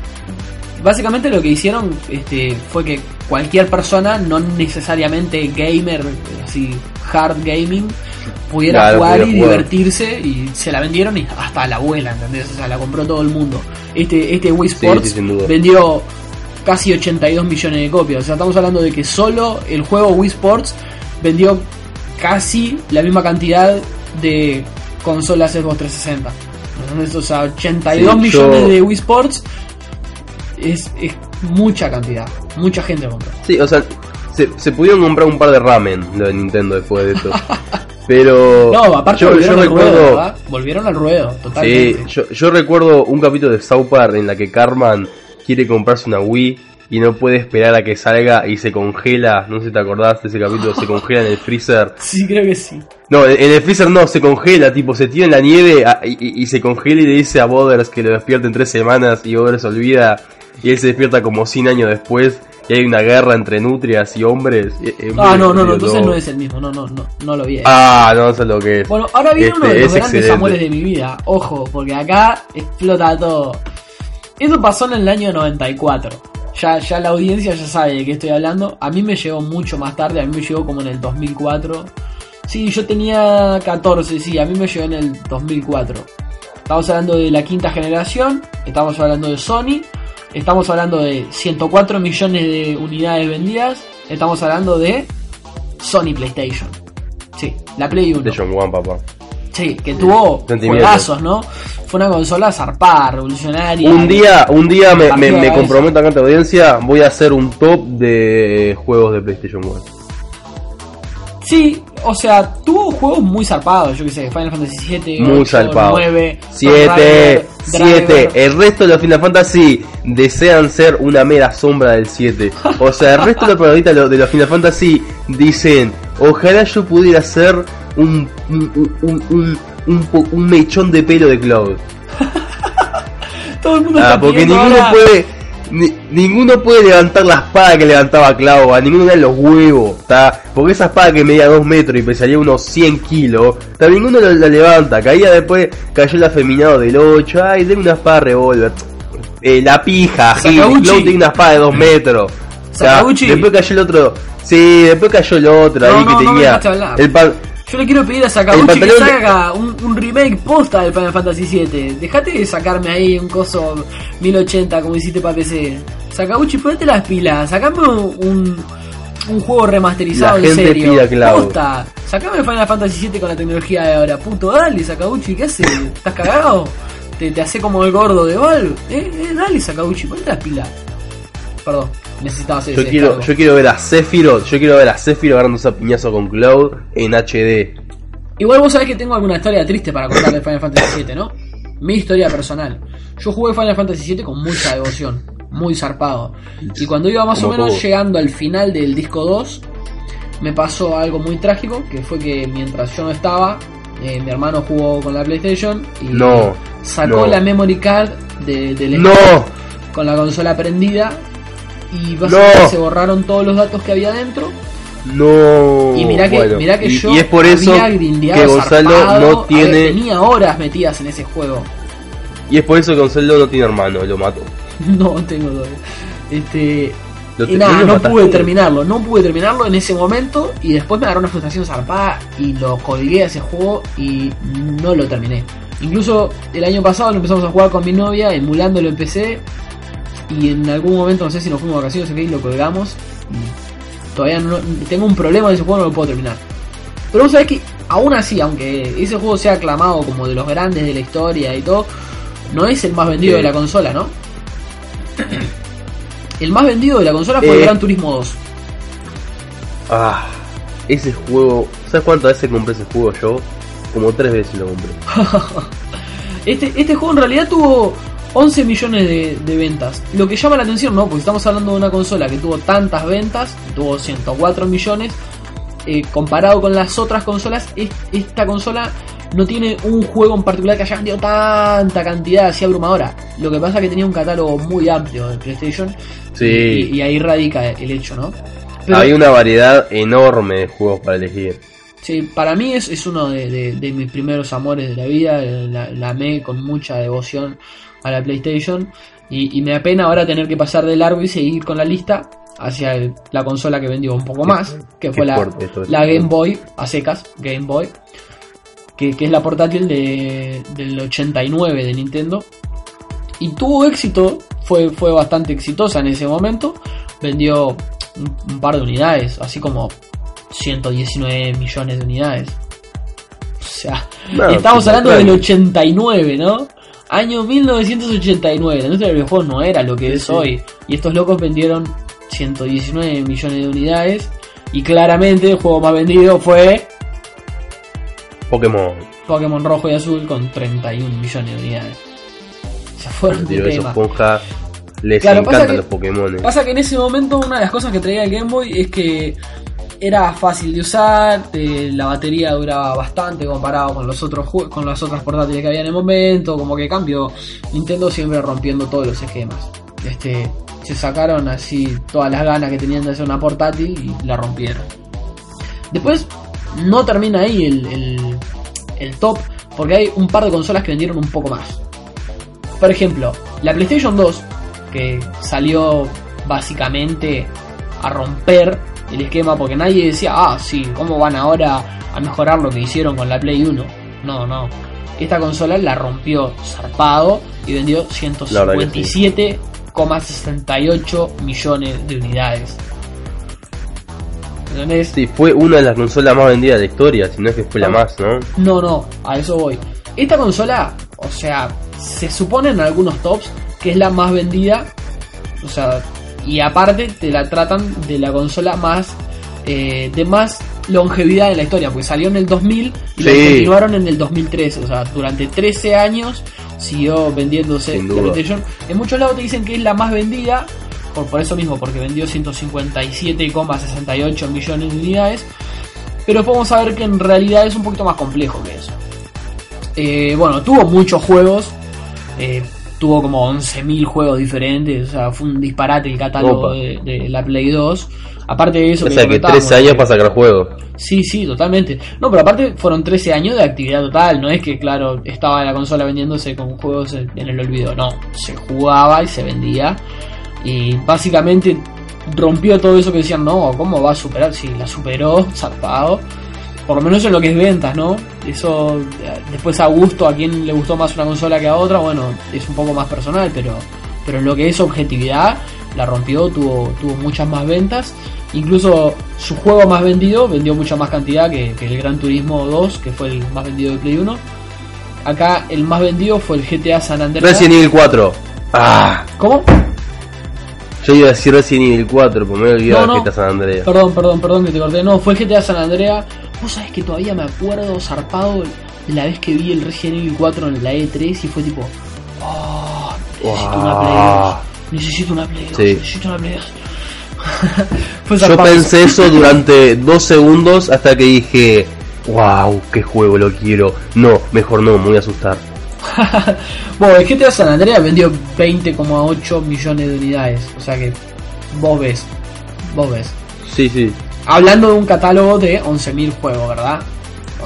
Básicamente lo que hicieron este, fue que cualquier persona, no necesariamente gamer, así hard gaming, pudiera Claro, jugar pudiera y jugar. divertirse y se la vendieron y hasta la abuela, ¿entendés? O sea, la compró todo el mundo. Este, este Wii Sí, Sports sí, duda. vendió casi 82 millones de copias. O sea, estamos hablando de que solo el juego Wii Sports vendió casi la misma cantidad de consolas Xbox 360. ¿Entendés? O sea, 82 Sí, millones yo- de Wii Sports es, es mucha cantidad. Mucha gente compró. Sí, o sea, se, se pudieron comprar un par de ramen de Nintendo después de esto. <laughs> Pero No, aparte yo, yo volvieron al recuerdo, ¿verdad? Volvieron al ruedo, sí, totalmente. yo, yo recuerdo un capítulo de South Park en la que Carman quiere comprarse una Wii y no puede esperar a que salga y se congela, no sé si te acordás de ese capítulo, se congela en el freezer. <laughs> Sí, creo que sí. No, en el freezer no, se congela, tipo, se tira en la nieve a- y, se congela y le dice a Boders que lo despierte en tres semanas y Boders olvida y él se despierta como 100 años después y hay una guerra entre nutrias y hombres. Y- es Ah, no, no, no, entonces no es el mismo. No, no, no, no lo vi. ahí. Ah, no sé lo que es. Bueno, ahora viene uno de Este, los es grandes amores de mi vida. Ojo, porque acá explota todo. Eso pasó en el año 94. Ya, ya la audiencia ya sabe de qué estoy hablando. A mí me llegó mucho más tarde, a mí me llegó como en el 2004. Sí, yo tenía 14, sí, a mí me llegó en el 2004. Estamos hablando de la quinta generación, estamos hablando de Sony, estamos hablando de 104 millones de unidades vendidas, estamos hablando de Sony PlayStation. Sí, la Play 1. John One, papá. Sí, que tuvo juegazos, ¿no? Fue una consola zarpada, revolucionaria. Un día, un día me, comprometo acá ante la audiencia, voy a hacer un top de juegos de PlayStation 1. Sí, o sea, tuvo juegos muy zarpados, yo qué sé, Final Fantasy 7, Muy salpado. 9, 7, 7. El resto de los Final Fantasy desean ser una mera sombra del 7. O sea, el resto de los protagonistas de los- Final Fantasy dicen: Ojalá yo pudiera ser un, un, un, un, un mechón de pelo de Cloud. <laughs> Todo el mundo Ah, está porque ninguno ahora- puede. Ni- ninguno puede levantar la espada que levantaba Clau, a ninguno le dan los huevos, ¿está? Porque esa espada que medía 2 metros y pesaría unos 100 kilos, ¿está? ninguno la, la levanta, caía después, cayó el afeminado del 8, ay, denme una espada revólver. Eh, la pija. Clau tiene una espada de 2 metros. Después cayó el otro, sí, después cayó el otro No, ahí no, que tenía el pan. Yo le quiero pedir a Sakaguchi que saca un, un remake posta del Final Fantasy 7. Dejate de sacarme ahí un coso 1080 como hiciste para PC. Sakaguchi, ponete las pilas, sacame un, un juego remasterizado La en gente serio. Cloud. Posta, sacame el Final Fantasy 7 con la tecnología de ahora. Puto, dale, Sakaguchi, ¿qué haces? ¿Estás cagado? ¿Te, te hace como el gordo de Valve? Eh, eh, dale, Sakaguchi, ponete las pilas. Perdón, necesitaba hacer Yo quiero, yo quiero ver a Sephiroth, yo quiero ver a Sephiroth agarrando a piñazo con Cloud en HD. Igual vos sabés que tengo alguna historia triste para contar de Final Fantasy VII, ¿no? Mi historia personal. Yo jugué Final Fantasy VII con mucha devoción, muy zarpado. Y cuando iba más o menos llegando al final del disco 2, me pasó algo muy trágico, que fue que mientras yo no estaba, eh, mi hermano jugó con la PlayStation y No, sacó no. la memory card de, del ¡No! con la consola prendida y No. básicamente se borraron todos los datos que había dentro No. y mirá que, Bueno, mirá que y, yo y es por eso que Gonzalo no ver, tiene. tenía horas metidas en ese juego. Y es por eso que Gonzalo no tiene hermano, lo mato. <laughs> No tengo doble. Este. Lo y nada, no pude terminarlo, no pude terminarlo en ese momento y después me agarró una frustración zarpada y lo colgué a ese juego y no lo terminé. Incluso el año pasado lo empezamos a jugar con mi novia, emulándolo en PC y en algún momento, no sé si nos fuimos de vacaciones o qué, y lo colgamos. Y todavía no, tengo un problema de ese juego, no lo puedo terminar. Pero vos sabés que aún así, aunque ese juego sea aclamado como de los grandes de la historia y todo, no es el más vendido Sí. de la consola, ¿no? El más vendido de la consola fue el Eh. Gran Turismo 2. Ah, ese juego. ¿Sabes cuántas veces compré ese juego yo? Como tres veces lo compré. <laughs> Este, este juego en realidad tuvo 11 millones de, de ventas. Lo que llama la atención, ¿no? Porque estamos hablando de una consola que tuvo tantas ventas, tuvo 104 millones. eh, comparado con las otras consolas, es- esta consola no tiene un juego en particular que haya vendido tanta cantidad así abrumadora. Lo que pasa es que tenía un catálogo muy amplio de PlayStation. Sí. Y, y ahí radica el hecho, ¿no? Pero- Hay una variedad enorme de juegos para elegir. Sí, para mí es, es uno de, de- de mis primeros amores de la vida. La, la amé con mucha devoción a la PlayStation. Y, y me da pena ahora tener que pasar de largo y seguir con la lista hacia el- la consola que vendió un poco más, que fue la, Game Boy, a secas, Game Boy, que, que es la portátil de, del 89 de Nintendo. y tuvo éxito, fue, fue bastante exitosa en ese momento, vendió un, un par de unidades, así como 119 millones de unidades. O sea, No, estamos hablando del 89, ¿no? Año 1989, la industria del videojuego no era lo que es sí. hoy. Y estos locos vendieron 119 millones de unidades. Y claramente el juego más vendido fue Pokémon. Pokémon Rojo y Azul con 31 millones de unidades. Se fueron de tema. esponja. Les Claro, encantan que- los Pokémon. Pasa que en ese momento una de las cosas que traía el Game Boy es que era fácil de usar, la batería duraba bastante comparado con los otros con las otras portátiles que había en el momento, como que cambió Nintendo siempre rompiendo todos los esquemas. Este, se sacaron así todas las ganas que tenían de hacer una portátil y la rompieron. Después no termina ahí el- el top, porque hay un par de consolas que vendieron un poco más. Por ejemplo, la PlayStation 2, que salió básicamente a romper el esquema porque nadie decía, ah, sí, ¿cómo van ahora a mejorar lo que hicieron con la Play 1? No, no. Esta consola la rompió zarpado y vendió La verdad que 157,68 millones de unidades. ¿Entendés? Sí, fue una de las consolas más vendidas de la historia, si no es que fue la más, ¿no? No, no, a eso voy. Esta consola, o sea, se supone en algunos tops que es la más vendida. O sea, y aparte te la tratan de la consola más eh, de más longevidad en la historia, porque salió en el 2000 y la Sí. continuaron en el 2013. O sea, durante 13 años siguió vendiéndose. En muchos lados te dicen que es la más vendida, por, por eso mismo, porque vendió 157,68 millones de unidades. Pero podemos saber que en realidad es un poquito más complejo que eso. Eh, bueno, tuvo muchos juegos. eh, tuvo como 11.000 juegos diferentes. O sea, fue un disparate el catálogo de, de la Play 2. Aparte de eso, O sea que comentábamos, 13 años que- para sacar juego. Sí, sí, totalmente. No, pero aparte fueron 13 años de actividad total. No es que, claro, estaba la consola vendiéndose con juegos en en el olvido. No, se jugaba y se vendía. Y básicamente rompió todo eso que decían, no, ¿cómo va a superar? Sí, la superó, zarpado. Por lo menos en lo que es ventas, ¿no? Eso, después a gusto, a quien le gustó más una consola que a otra, bueno, es un poco más personal, pero, pero en lo que es objetividad, la rompió, tuvo, tuvo muchas más ventas. Incluso su juego más vendido vendió mucha más cantidad que, que el Gran Turismo 2, que fue el más vendido de Play 1. Acá el más vendido fue el GTA San Andreas. Resident Evil 4. Ah, ¿Cómo? yo iba a decir Resident Evil 4, pero me he olvidado No, está San Andreas. Perdón, perdón, perdón que te corté. No, fue el GTA San Andreas. Vos sabés que todavía me acuerdo zarpado la vez que vi el Resident Evil 4 en la E3 y fue tipo, oh, necesito una Play 2. Necesito una Play 2. Sí. Necesito una Play 2. <laughs> fue Yo pensé eso <laughs> durante dos segundos hasta que dije, wow, qué juego lo quiero. No, mejor no, me voy a asustar. <laughs> bueno, el GTA San Andreas vendió 20,8 millones de unidades. O sea que vos ves, vos ves. Sí, sí. Hablando de un catálogo de 11.000 juegos, ¿verdad?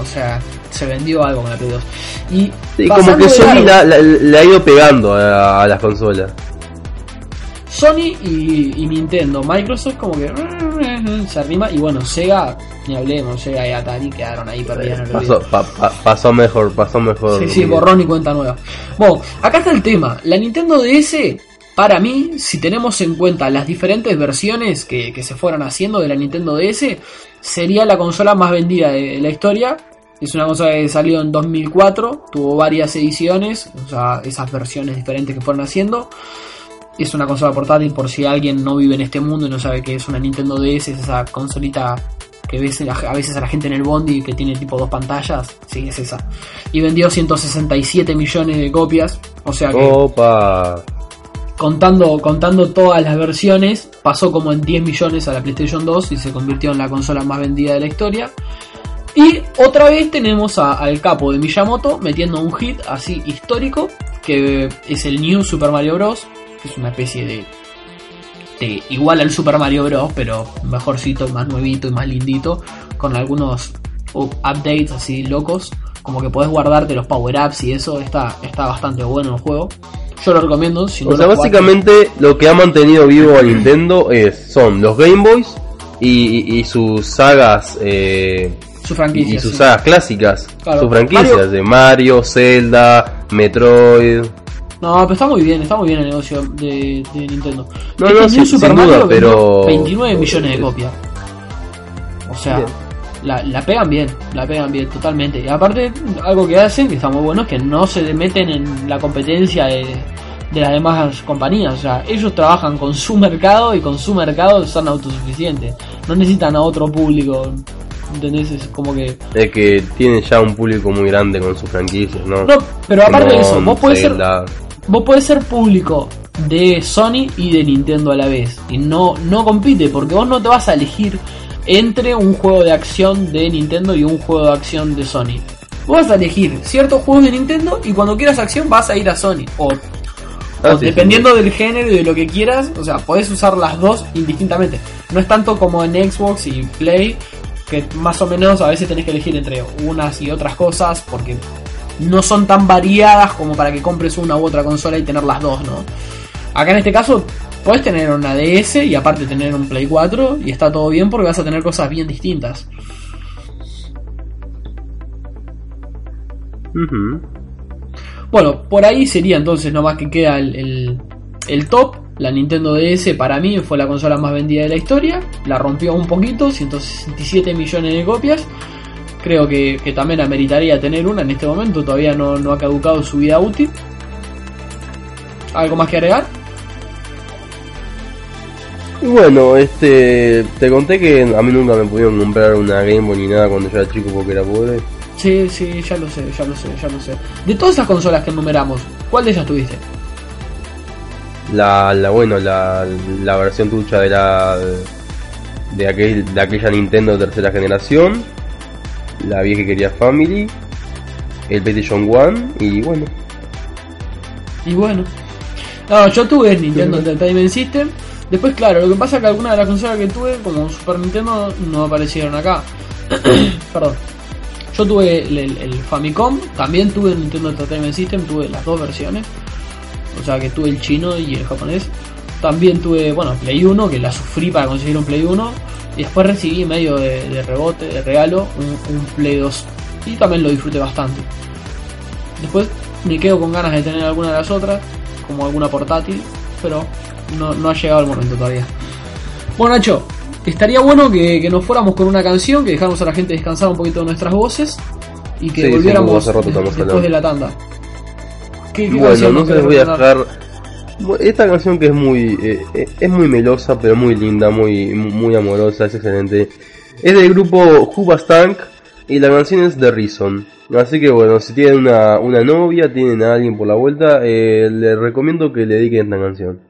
O sea, se vendió algo con la Play 2. Y Sí, como que Sony la, la- le ha ido pegando a, a las consolas. Sony y, y Nintendo, Microsoft como que se arrima y bueno, Sega, ni hablemos, Sega y Atari quedaron ahí perdidas el Pasó, pa- pasó mejor, pasó mejor. Sí, sí, borrón y cuenta nueva. Bueno, acá está el tema. La Nintendo DS, para mí, si tenemos en cuenta las diferentes versiones que, que se fueron haciendo de la Nintendo DS, sería la consola más vendida de la historia. Es una consola que salió en 2004, tuvo varias ediciones, o sea, esas versiones diferentes que fueron haciendo. Es una consola portátil por si alguien no vive en este mundo y no sabe qué es una Nintendo DS, es esa consolita que ves a veces a la gente en el bondi que tiene tipo dos pantallas. Sí, es esa. Y vendió 167 millones de copias. O sea que Opa. Contando, contando todas las versiones, pasó como en 10 millones a la PlayStation 2 y se convirtió en la consola más vendida de la historia. Y otra vez tenemos a- al capo de Miyamoto metiendo un hit así histórico, que es el New Super Mario Bros., que es una especie de, de igual al Super Mario Bros., pero mejorcito, más nuevito y más lindito, con algunos up- updates así locos, como que podés guardarte los power-ups y eso, está, está bastante bueno el juego. Yo lo recomiendo. Si no O sea, lo jugaste. básicamente lo que ha mantenido vivo a Nintendo es, son los Game Boys y, y- y sus sagas eh, su franquicia. y sus sí. sagas clásicas, Claro. sus franquicias Mario- de Mario, Zelda, Metroid. No, pero está muy bien, está muy bien el negocio de, de Nintendo. No, Este no, sin- Super sin Mario duda, vendió pero- 29 millones de copias. O sea, Bien. La, la pegan bien, la pegan bien, totalmente. Y aparte, algo que hacen, que está muy bueno, es que no se meten en la competencia de, de las demás compañías. O sea, ellos trabajan con su mercado y con su mercado son autosuficientes. No necesitan a otro público. ¿Entendés? Es como que. Es que tiene ya un público muy grande con sus franquicias, ¿no? No, pero aparte de eso, vos podés ser vos podés ser público de Sony y de Nintendo a la vez. Y no, no compite, porque vos no te vas a elegir entre un juego de acción de Nintendo y un juego de acción de Sony. Vos vas a elegir ciertos juegos de Nintendo y cuando quieras acción vas a ir a Sony. O, Ah, o sí, dependiendo del género y de lo que quieras, o sea, podés usar las dos indistintamente. No es tanto como en Xbox y Play, que más o menos a veces tenés que elegir entre unas y otras cosas, porque no son tan variadas como para que compres una u otra consola y tener las dos, ¿no? Acá en este caso puedes tener una DS y aparte tener un Play 4 y está todo bien porque vas a tener cosas bien distintas. Bueno, por ahí sería entonces nomás que queda el, el- el top. La Nintendo DS para mí fue la consola más vendida de la historia. La rompió un poquito, 167 millones de copias. Creo que, que también ameritaría tener una en este momento. Todavía no, no ha caducado su vida útil. ¿Algo más que agregar? Y bueno, este, te conté que a mí nunca me pudieron comprar una Game Boy ni nada cuando yo era chico porque era pobre. Sí, sí, ya lo sé, ya lo sé, ya lo sé. De todas esas consolas que enumeramos, ¿cuál de ellas tuviste? La, la bueno, la, la versión trucha de la de, aquel, de aquella Nintendo de tercera generación, la vieja que quería Family, el PlayStation 1 y bueno, Y bueno. No, yo tuve el Nintendo Entertainment System. Después, claro, lo que pasa es que algunas de las consolas que tuve, como Super Nintendo, no aparecieron acá. <coughs> Perdón. Yo tuve el, el- el Famicom, también tuve el Nintendo Entertainment System, tuve las dos versiones. O sea que tuve el chino y el japonés. También tuve, bueno, Play 1, que la sufrí para conseguir un Play 1. Y después recibí medio de, de rebote, de regalo, un, un Play 2. Y también lo disfruté bastante. Después me quedo con ganas de tener alguna de las otras, como alguna portátil, pero no, no ha llegado el momento todavía. Bueno, Nacho, estaría bueno que, que nos fuéramos con una canción, que dejáramos a la gente descansar un poquito de nuestras voces y que Sí, volviéramos rato después hablando. de la tanda. ¿Qué, qué bueno, no se les voy a dejar esta canción que es muy eh, eh, es muy melosa pero muy linda, muy muy amorosa, es excelente. Es del grupo Hubastank y la canción es The Reason. Así que bueno, si tienen una, una novia, tienen a alguien por la vuelta, eh, les recomiendo que le dediquen esta canción.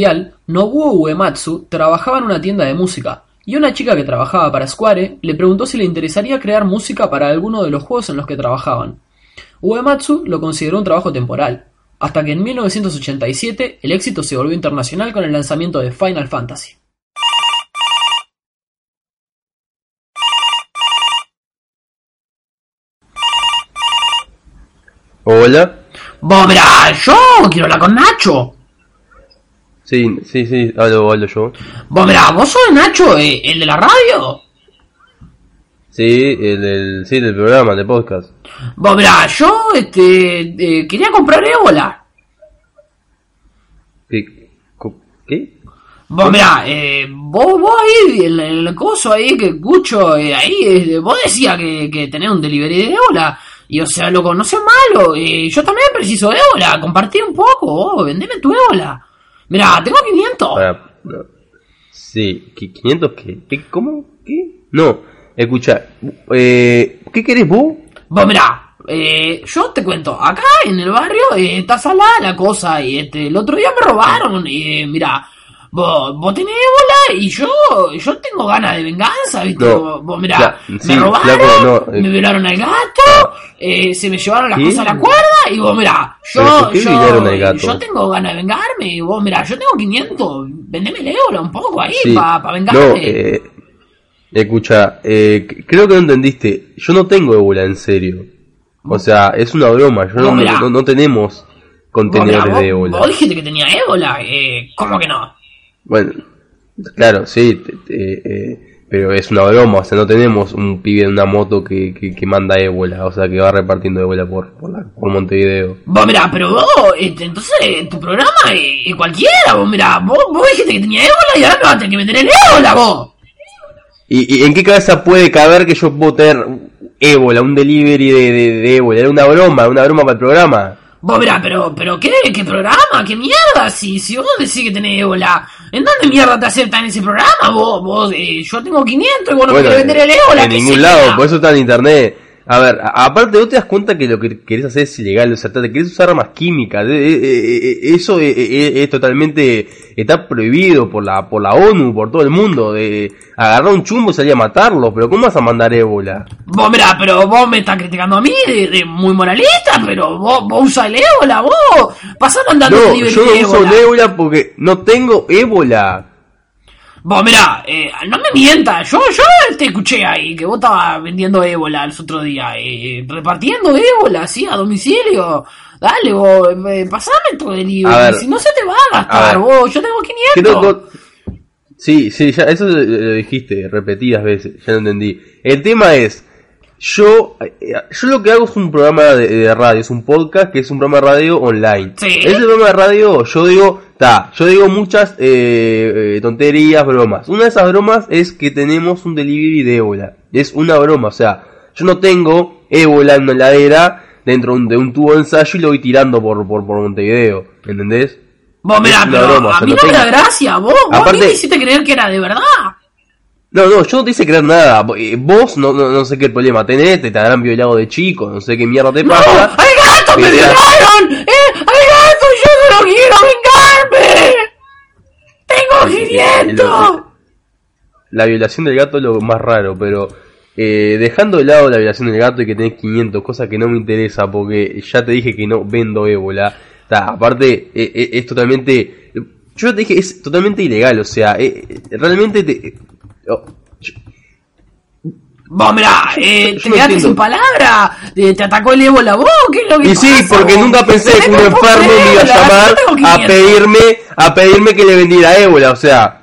Mundial, Nobuo Uematsu trabajaba en una tienda de música, y una chica que trabajaba para Square le preguntó si le interesaría crear música para alguno de los juegos en los que trabajaban. Uematsu lo consideró un trabajo temporal, hasta que en 1987 el éxito se volvió internacional con el lanzamiento de Final Fantasy. Hola. Vos, yo quiero hablar con Nacho. Sí, sí, sí, hablo, hablo yo. Vos, mirá, vos sos Nacho, eh, el de la radio. Sí, el del, sí, del programa, de podcast. Vos, mirá, yo este, eh, quería comprar ébola. ¿Qué? ¿Qué? Vos, mirá, eh, vos, vos ahí, el, el coso ahí que escucho, eh, ahí, eh, vos decías que, que tenés un delivery de ébola. Y o sea, loco, no seas malo, eh, yo también preciso ébola, compartí un poco, vos, vendeme tu ébola. Mirá, tengo 500. Para, no. Sí, ¿qué- ¿500 qué? ¿Qué? ¿Cómo? ¿Qué? No, escucha, eh, ¿qué querés vos? Vos, mirá, eh, yo te cuento, acá en el barrio eh, está salada la cosa y este, el otro día me robaron y eh, mirá, vos, vos tenés ébola y yo, yo tengo ganas de venganza, ¿viste? No, vos, vos, mirá, ya, me sí, robaron, no, eh. me violaron al gato, eh, se me llevaron las ¿Qué? cosas a la cuerda y vos, mirá, ¿Pero yo, yo, yo tengo ganas de vengarme y vos, mirá, yo tengo 500, vendeme el ébola un poco ahí Sí. para pa vengarme. No, eh, escucha, eh, creo que no entendiste. Yo no tengo ébola en serio. O sea, es una broma. Yo no, No, no, tenemos mirá, contenedores vos- de ébola. vos dijiste que tenía ébola, eh, ¿cómo que no? Bueno, claro, sí, te- te- eh, pero es una broma. O sea, no tenemos un pibe en una moto que, que, que manda ébola. O sea, que va repartiendo ébola por, por, la- por Montevideo. Vos mirá, pero vos, este, entonces tu programa es cualquiera, vos mirá, vos, vos dijiste que tenía ébola y ahora me vas a tener que vender el ébola, vos. ¿Y, y en qué cabeza puede caber que yo puedo tener ébola, un delivery de, de, de ébola? Era una broma, una broma para el programa. Vos mirá, pero, pero ¿qué? ¿Qué programa? ¿Qué mierda? Si, si vos decís que tenés ébola, ¿en dónde mierda te aceptan ese programa? Vos, vos, eh, yo tengo 500 y vos no Bueno, querés vender el ébola. en ¿qué ningún sé, lado, por eso está en internet. A ver, aparte vos te das cuenta que lo que querés hacer es ilegal, o sea, te querés usar armas químicas, eh, eh, eh, eso es, totalmente, está prohibido por la por la ONU, por todo el mundo, de agarrar un chumbo y salir a matarlo, pero ¿cómo vas a mandar ébola? Vos mirá, pero vos me estás criticando a mí de, de muy moralista, pero vos, vos usás el ébola, vos pasás andando No, delivery yo no uso ébola. el ébola porque no tengo ébola. Vos, mirá, eh, no me mientas, yo, yo te escuché ahí que vos estabas vendiendo ébola el otro día, eh, repartiendo ébola, así, a domicilio. Dale, vos, eh, pasame tu delivery, si no se te va a gastar, vos, yo tengo 500. Creo que- Sí, sí, ya, eso lo dijiste repetidas veces, ya lo entendí. El tema es, yo, eh, yo lo que hago es un programa de, de radio, es un podcast que es un programa de radio online. Sí. Ese programa de radio, yo digo, ta, yo digo muchas eh, eh, tonterías, bromas. Una de esas bromas es que tenemos un delivery de ébola. Es una broma, o sea, yo no tengo ébola en una heladera dentro de un tubo de ensayo y lo voy tirando por, por, por Montevideo, ¿entendés? Vos, mirá, pero broma, a mí no me da gracia, vos, vos a mí Aparte- me hiciste creer que era de verdad. No, no, yo no te hice creer nada. Eh, Vos no, no, no sé qué problema tenés, te, te habrán violado de chico, no sé qué mierda te ¡No! pasa. ¡Al gato me violaron! ¡Eh! ¡Al La violación del gato es lo más raro, pero eh, dejando de lado la violación del gato y que tenés 500, cosas que no me interesa porque ya te dije que no vendo ébola. Ta, aparte, eh, eh, es totalmente. Yo te dije, es totalmente ilegal, o sea, eh, eh, realmente te. yo- Vos, mirá, eh, te quedaste sin palabra, eh, te atacó el ébola vos, ¿qué es lo que Y sí, pasa, porque vos? nunca pensé que un enfermo me iba a llamar a 500. pedirme, a pedirme que le vendiera ébola, o sea,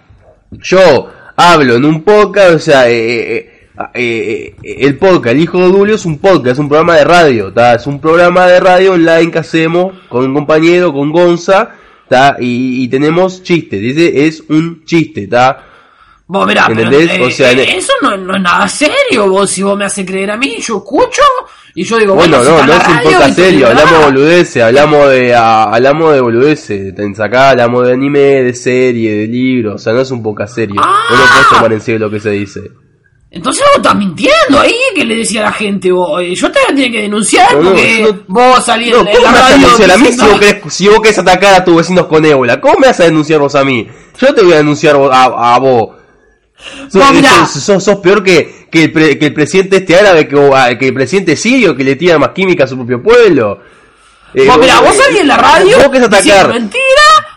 yo hablo en un podcast, o sea, eh, eh, eh, eh, el podcast, el hijo de Dulio es un podcast, es un programa de radio, ¿tá? es un programa de radio online que hacemos con un compañero, con Gonza, ¿tá? Y, y tenemos chistes, dice, es un chiste, ¿está? Vos, mirá, pero, eh, O sea, eh, en- eso no, no es nada serio, vos, si vos me haces creer a mí, yo escucho, y yo digo, Bueno, bueno, no, no es un podcast serio, hablamos de ah, boludeces, hablamos de, a- hablamos de boludeces, te acá hablamos de anime, de serie, de libros, o sea, no es un podcast serio, Ah. no lo puedes tomar en serio lo que se dice. Entonces vos estás mintiendo ahí, que le decía a la gente, vos, eh, yo te voy a tener que denunciar No, porque no- vos salís No, en, en ¿cómo la me vas a radio denunciar a mí si vos, querés, si vos querés atacar a tus vecinos con ébola? ¿Cómo me vas a denunciar vos a mí? Yo te voy a denunciar a, a vos. <laughs> Sos, No, mirá. sos- sos- sos peor que, que, el pre- que el presidente este árabe, que, que el presidente sirio que le tira más química a su propio pueblo. Eh, Vos, mirá, vos eh, salís en la radio Vos atacar. mentira,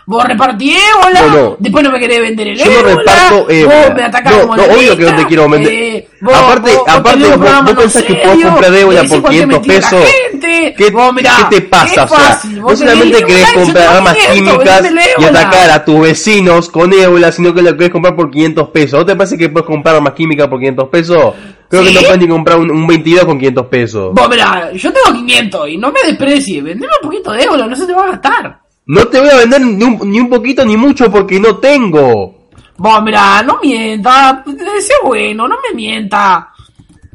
vos repartí ébola, No, no. después no me querés vender el Yo no ébola, reparto ébola. vos me atacás No, como no, obvio que no te quiero vender. eh, vos- Aparte- vos- aparte, vos- no pensás que serio, podés comprar ébola por cuánto 500 mentira la pesos. Gente. ¿Qué, Vos, mirá, qué te pasa? es O sea, no vos solamente tenés querés comprar armas 500, químicas y atacar a tus vecinos con ébola, sino que lo querés comprar por 500 pesos. ¿No te parece que puedes comprar armas químicas por 500 pesos? Creo que no puedes ni comprar un, un 22 con 500 pesos. Vos, mirá, yo tengo 500 y no me desprecies, vendeme un poquito de ébola, no se te va a gastar. No te voy a vender ni un, ni un poquito ni mucho porque no tengo. Vos, mirá, no mienta, sé bueno, no me mienta.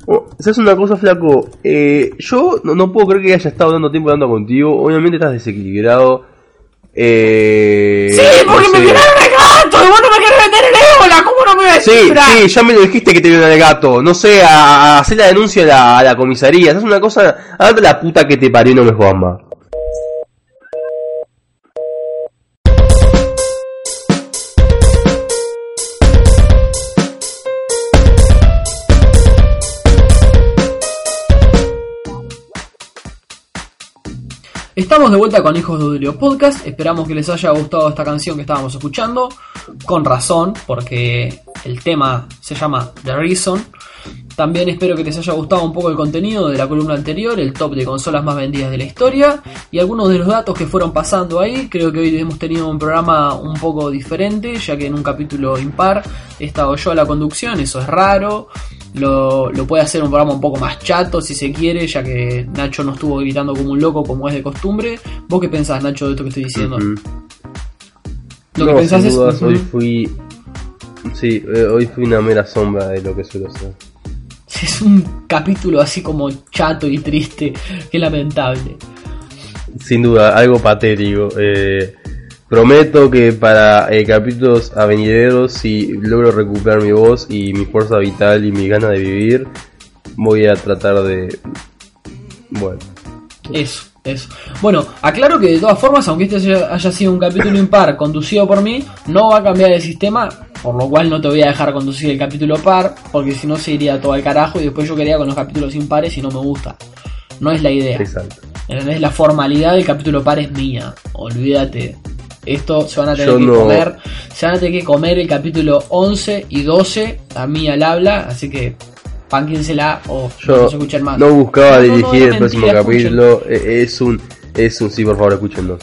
Oh, ¿Sabes una cosa, flaco? Eh, yo no, no puedo creer que haya estado dando tiempo hablando contigo. Obviamente estás desequilibrado. Eh, Sí, porque no me violaron el gato y vos no me querés vender el ébola, ¿cómo no me voy a Sí, sí, ya me lo dijiste que te vieron al gato. No sé, a, a hacer la denuncia a la, a la comisaría. Es una cosa. Andate la puta que te parió y no me jodas más. Estamos de vuelta con Hijos de Udrio Podcast. Esperamos que les haya gustado esta canción que estábamos escuchando. Con razón, porque el tema se llama The Reason. También espero que les haya gustado un poco el contenido de la columna anterior, el top de consolas más vendidas de la historia y algunos de los datos que fueron pasando ahí. Creo que hoy hemos tenido un programa un poco diferente, ya que en un capítulo impar he estado yo a la conducción, eso es raro. Lo, lo puede hacer un programa un poco más chato si se quiere, ya que Nacho no estuvo gritando como un loco como es de costumbre. ¿Vos qué pensás, Nacho, de esto que estoy diciendo? Lo que No, pensás sin es. dudas, hoy fui. Sí, eh, hoy fui una mera sombra de lo que suelo ser. <laughs> Es un capítulo así como chato y triste, qué lamentable. Sin duda, algo patético. Eh, prometo que para eh, capítulos avenideros, si logro recuperar mi voz y mi fuerza vital y mi ganas de vivir, voy a tratar de. Bueno, Eso, eso. Bueno, aclaro que de todas formas, aunque este haya, sido un capítulo impar conducido por mí, no va a cambiar el sistema, por lo cual no te voy a dejar conducir el capítulo par, porque si no se iría todo al carajo y después yo quería con los capítulos impares y no me gusta. No es la idea. exacto. ¿Entendés? La formalidad del capítulo par es mía. Olvídate. Esto se van a tener Yo que no- comer. Se van a tener que comer el capítulo 11 y 12 a mí al habla. Así que pánquensela o Yo no se escuchen más. no buscaba No, no, no, dirigir el próximo mentira, capítulo. eh, Es un, es un, sí, por favor, escúchenlo.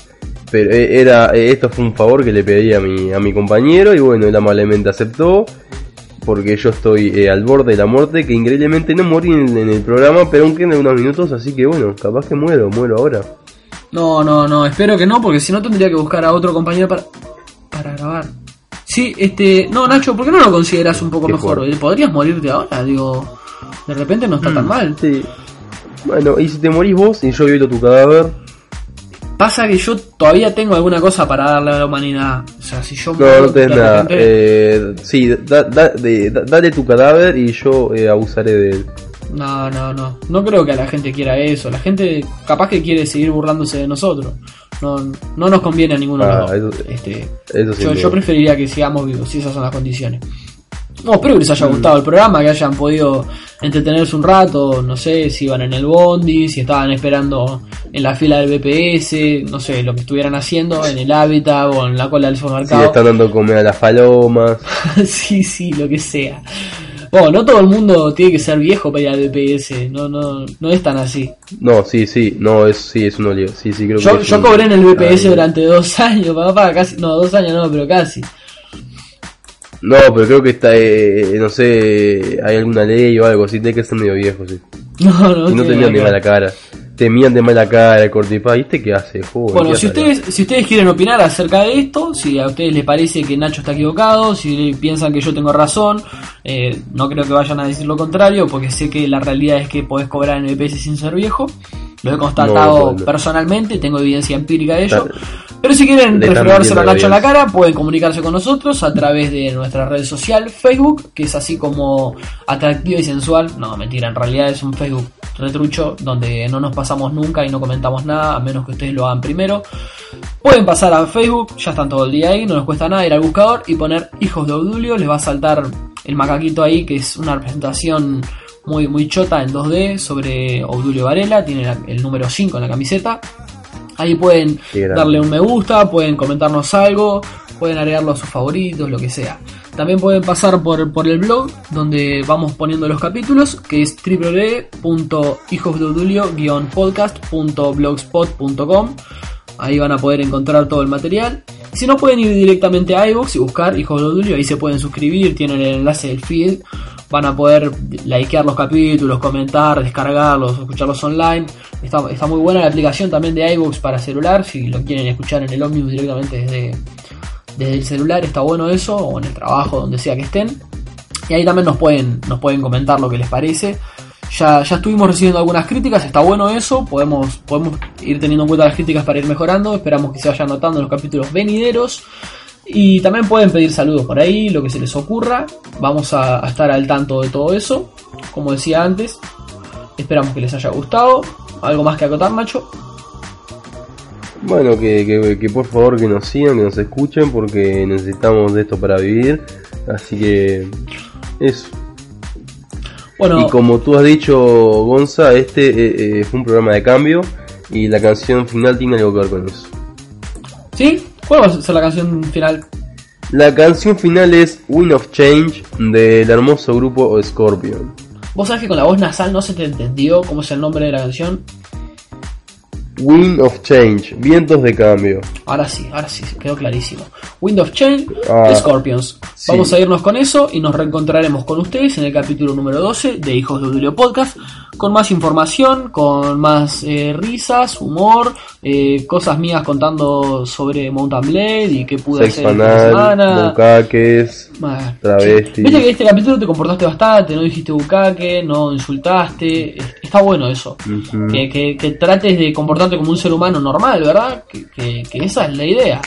Pero eh, era, eh, esto fue un favor que le pedí a mi, a mi compañero y bueno, él amablemente aceptó. Porque yo estoy eh, al borde de la muerte, que increíblemente no morí en, en el programa, pero aún quedan unos minutos, así que bueno, capaz que muero, muero ahora. No, no, no, espero que no, porque si no tendría que buscar a otro compañero para, para grabar. Sí, este, no, Nacho, ¿por qué no lo consideras un poco mejor? ¿Podrías morirte ahora? Digo, de repente no está Mm. tan mal. Sí. Bueno, y si te morís vos y yo violo tu cadáver, Pasa que yo todavía tengo alguna cosa para darle a la humanidad. O sea, si yo no, muero no tenés nada. repente- Eh, sí, da- da- de- da- dale tu cadáver y yo eh, abusaré de él. No, no, no. No creo que la gente quiera eso. La gente capaz que quiere seguir burlándose de nosotros. no, no nos conviene a ninguno Ah, de los dos. Este, yo, yo preferiría que sigamos vivos, si esas son las condiciones. No, espero que les Mm. haya gustado el programa, que hayan podido entretenerse un rato, no sé, si iban en el bondi, si estaban esperando en la fila del BPS, no sé, lo que estuvieran haciendo, en el hábitat o en la cola del Si supermercado. están dando comer a las palomas. <laughs> sí, sí, lo que sea. Bueno, no todo el mundo tiene que ser viejo para ir al BPS, no, no, no es tan así. No, sí, sí, no, es, sí, es un lío. Sí, sí, creo Yo, que yo un- cobré en el BPS Ay, durante dos <laughs> años, papá, casi, no, dos años no, pero casi. No, pero creo que está, eh, no sé, hay alguna ley o algo así, tiene que ser medio viejo, sí. <laughs> No, no, y no tiene tenían nada de que cara. Temían de mala cara, el cortipá, ¿viste qué hace? Joder, Bueno, ¿qué si ustedes, si ustedes quieren opinar acerca de esto, si a ustedes les parece que Nacho está equivocado, si piensan que yo tengo razón, eh, no creo que vayan a decir lo contrario, porque sé que la realidad es que podés cobrar en el BPS sin ser viejo. Lo he constatado No, no. personalmente, tengo evidencia empírica de ello. Pero si quieren a la Nacho en la cara, pueden comunicarse con nosotros a través de nuestra red social Facebook, que es así como atractiva y sensual. No, mentira, en realidad es un Facebook retrucho donde no nos pasamos nunca y no comentamos nada, a menos que ustedes lo hagan primero. Pueden pasar a Facebook, ya están todo el día ahí, no les cuesta nada ir al buscador y poner Hijos de Obdulio, les va a saltar el macaquito ahí, que es una representación muy, muy chota en 2D sobre Obdulio Varela, tiene la- el número 5 en la camiseta. Ahí pueden darle un me gusta, pueden comentarnos algo, pueden agregarlo a sus favoritos, lo que sea. También pueden pasar por, por el blog donde vamos poniendo los capítulos, que es www.hijosdeodulio-podcast.blogspot.com. Ahí van a poder encontrar todo el material. Si no, pueden ir directamente a iVoox y buscar Hijos de Odulio. Ahí se pueden suscribir, tienen el enlace del feed. Van a poder likear los capítulos, comentar, descargarlos, escucharlos online. Está, muy buena la aplicación también de iVoox para celular. Si lo quieren escuchar en el Omnibus directamente desde, desde el celular, está bueno eso. O en el trabajo, donde sea que estén. Y ahí también nos pueden, nos pueden comentar lo que les parece. Ya, ya estuvimos recibiendo algunas críticas, está bueno eso, podemos, podemos ir teniendo en cuenta las críticas para ir mejorando, esperamos que se vayan notando en los capítulos venideros. Y también pueden pedir saludos por ahí, lo que se les ocurra. Vamos a, a estar al tanto de todo eso. Como decía antes, esperamos que les haya gustado. ¿Algo más que acotar, Nacho? Bueno, que, que, que por favor que nos sigan, que nos escuchen, porque necesitamos de esto para vivir. Así que eso. Bueno, Y como tú has dicho, Gonza, este eh, eh, fue un programa de cambio y la canción final tiene algo que ver con eso. ¿sí? ¿Cuál va a ser la canción final? La canción final es Wind of Change del hermoso grupo Scorpion. Vos sabés que con la voz nasal no se te entendió cómo es el nombre de la canción. Wind of Change, vientos de cambio. Ahora sí, ahora sí, quedó clarísimo. Wind of Change, Ah, Scorpions. sí. Vamos a irnos con eso y nos reencontraremos con ustedes en el capítulo número 12 de Hijos de Udulio Podcast, con más información, con más eh, risas, humor, eh, cosas mías contando sobre Mountain Blade y qué pude Sex hacer fin de semana. Bucaques, travestis. Viste que en este capítulo te comportaste bastante, no dijiste bucaque, no insultaste. Es- Está bueno eso. Que, que- que trates de comportarte como un ser humano normal, ¿verdad? Que, que- que esa es la idea.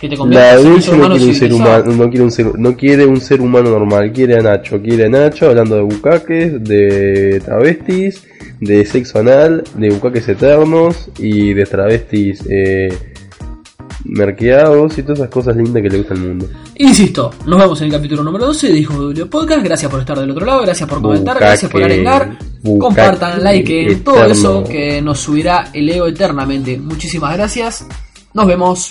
Que te La en un ser no quiere un ser humano, no quiere un ser, no quiere un ser humano normal, quiere a Nacho, quiere a Nacho hablando de bucaques, de travestis, de sexo anal, de bucaques eternos y de travestis eh, merqueados y todas esas cosas lindas que le gusta al mundo. Insisto, nos vemos en el capítulo número 12 de Hijos de Podcast. Gracias por estar del otro lado, gracias por comentar, Bucaque, gracias por arengar. Compartan, like, todo eso que nos subirá el ego eternamente. Muchísimas gracias. Nos vemos.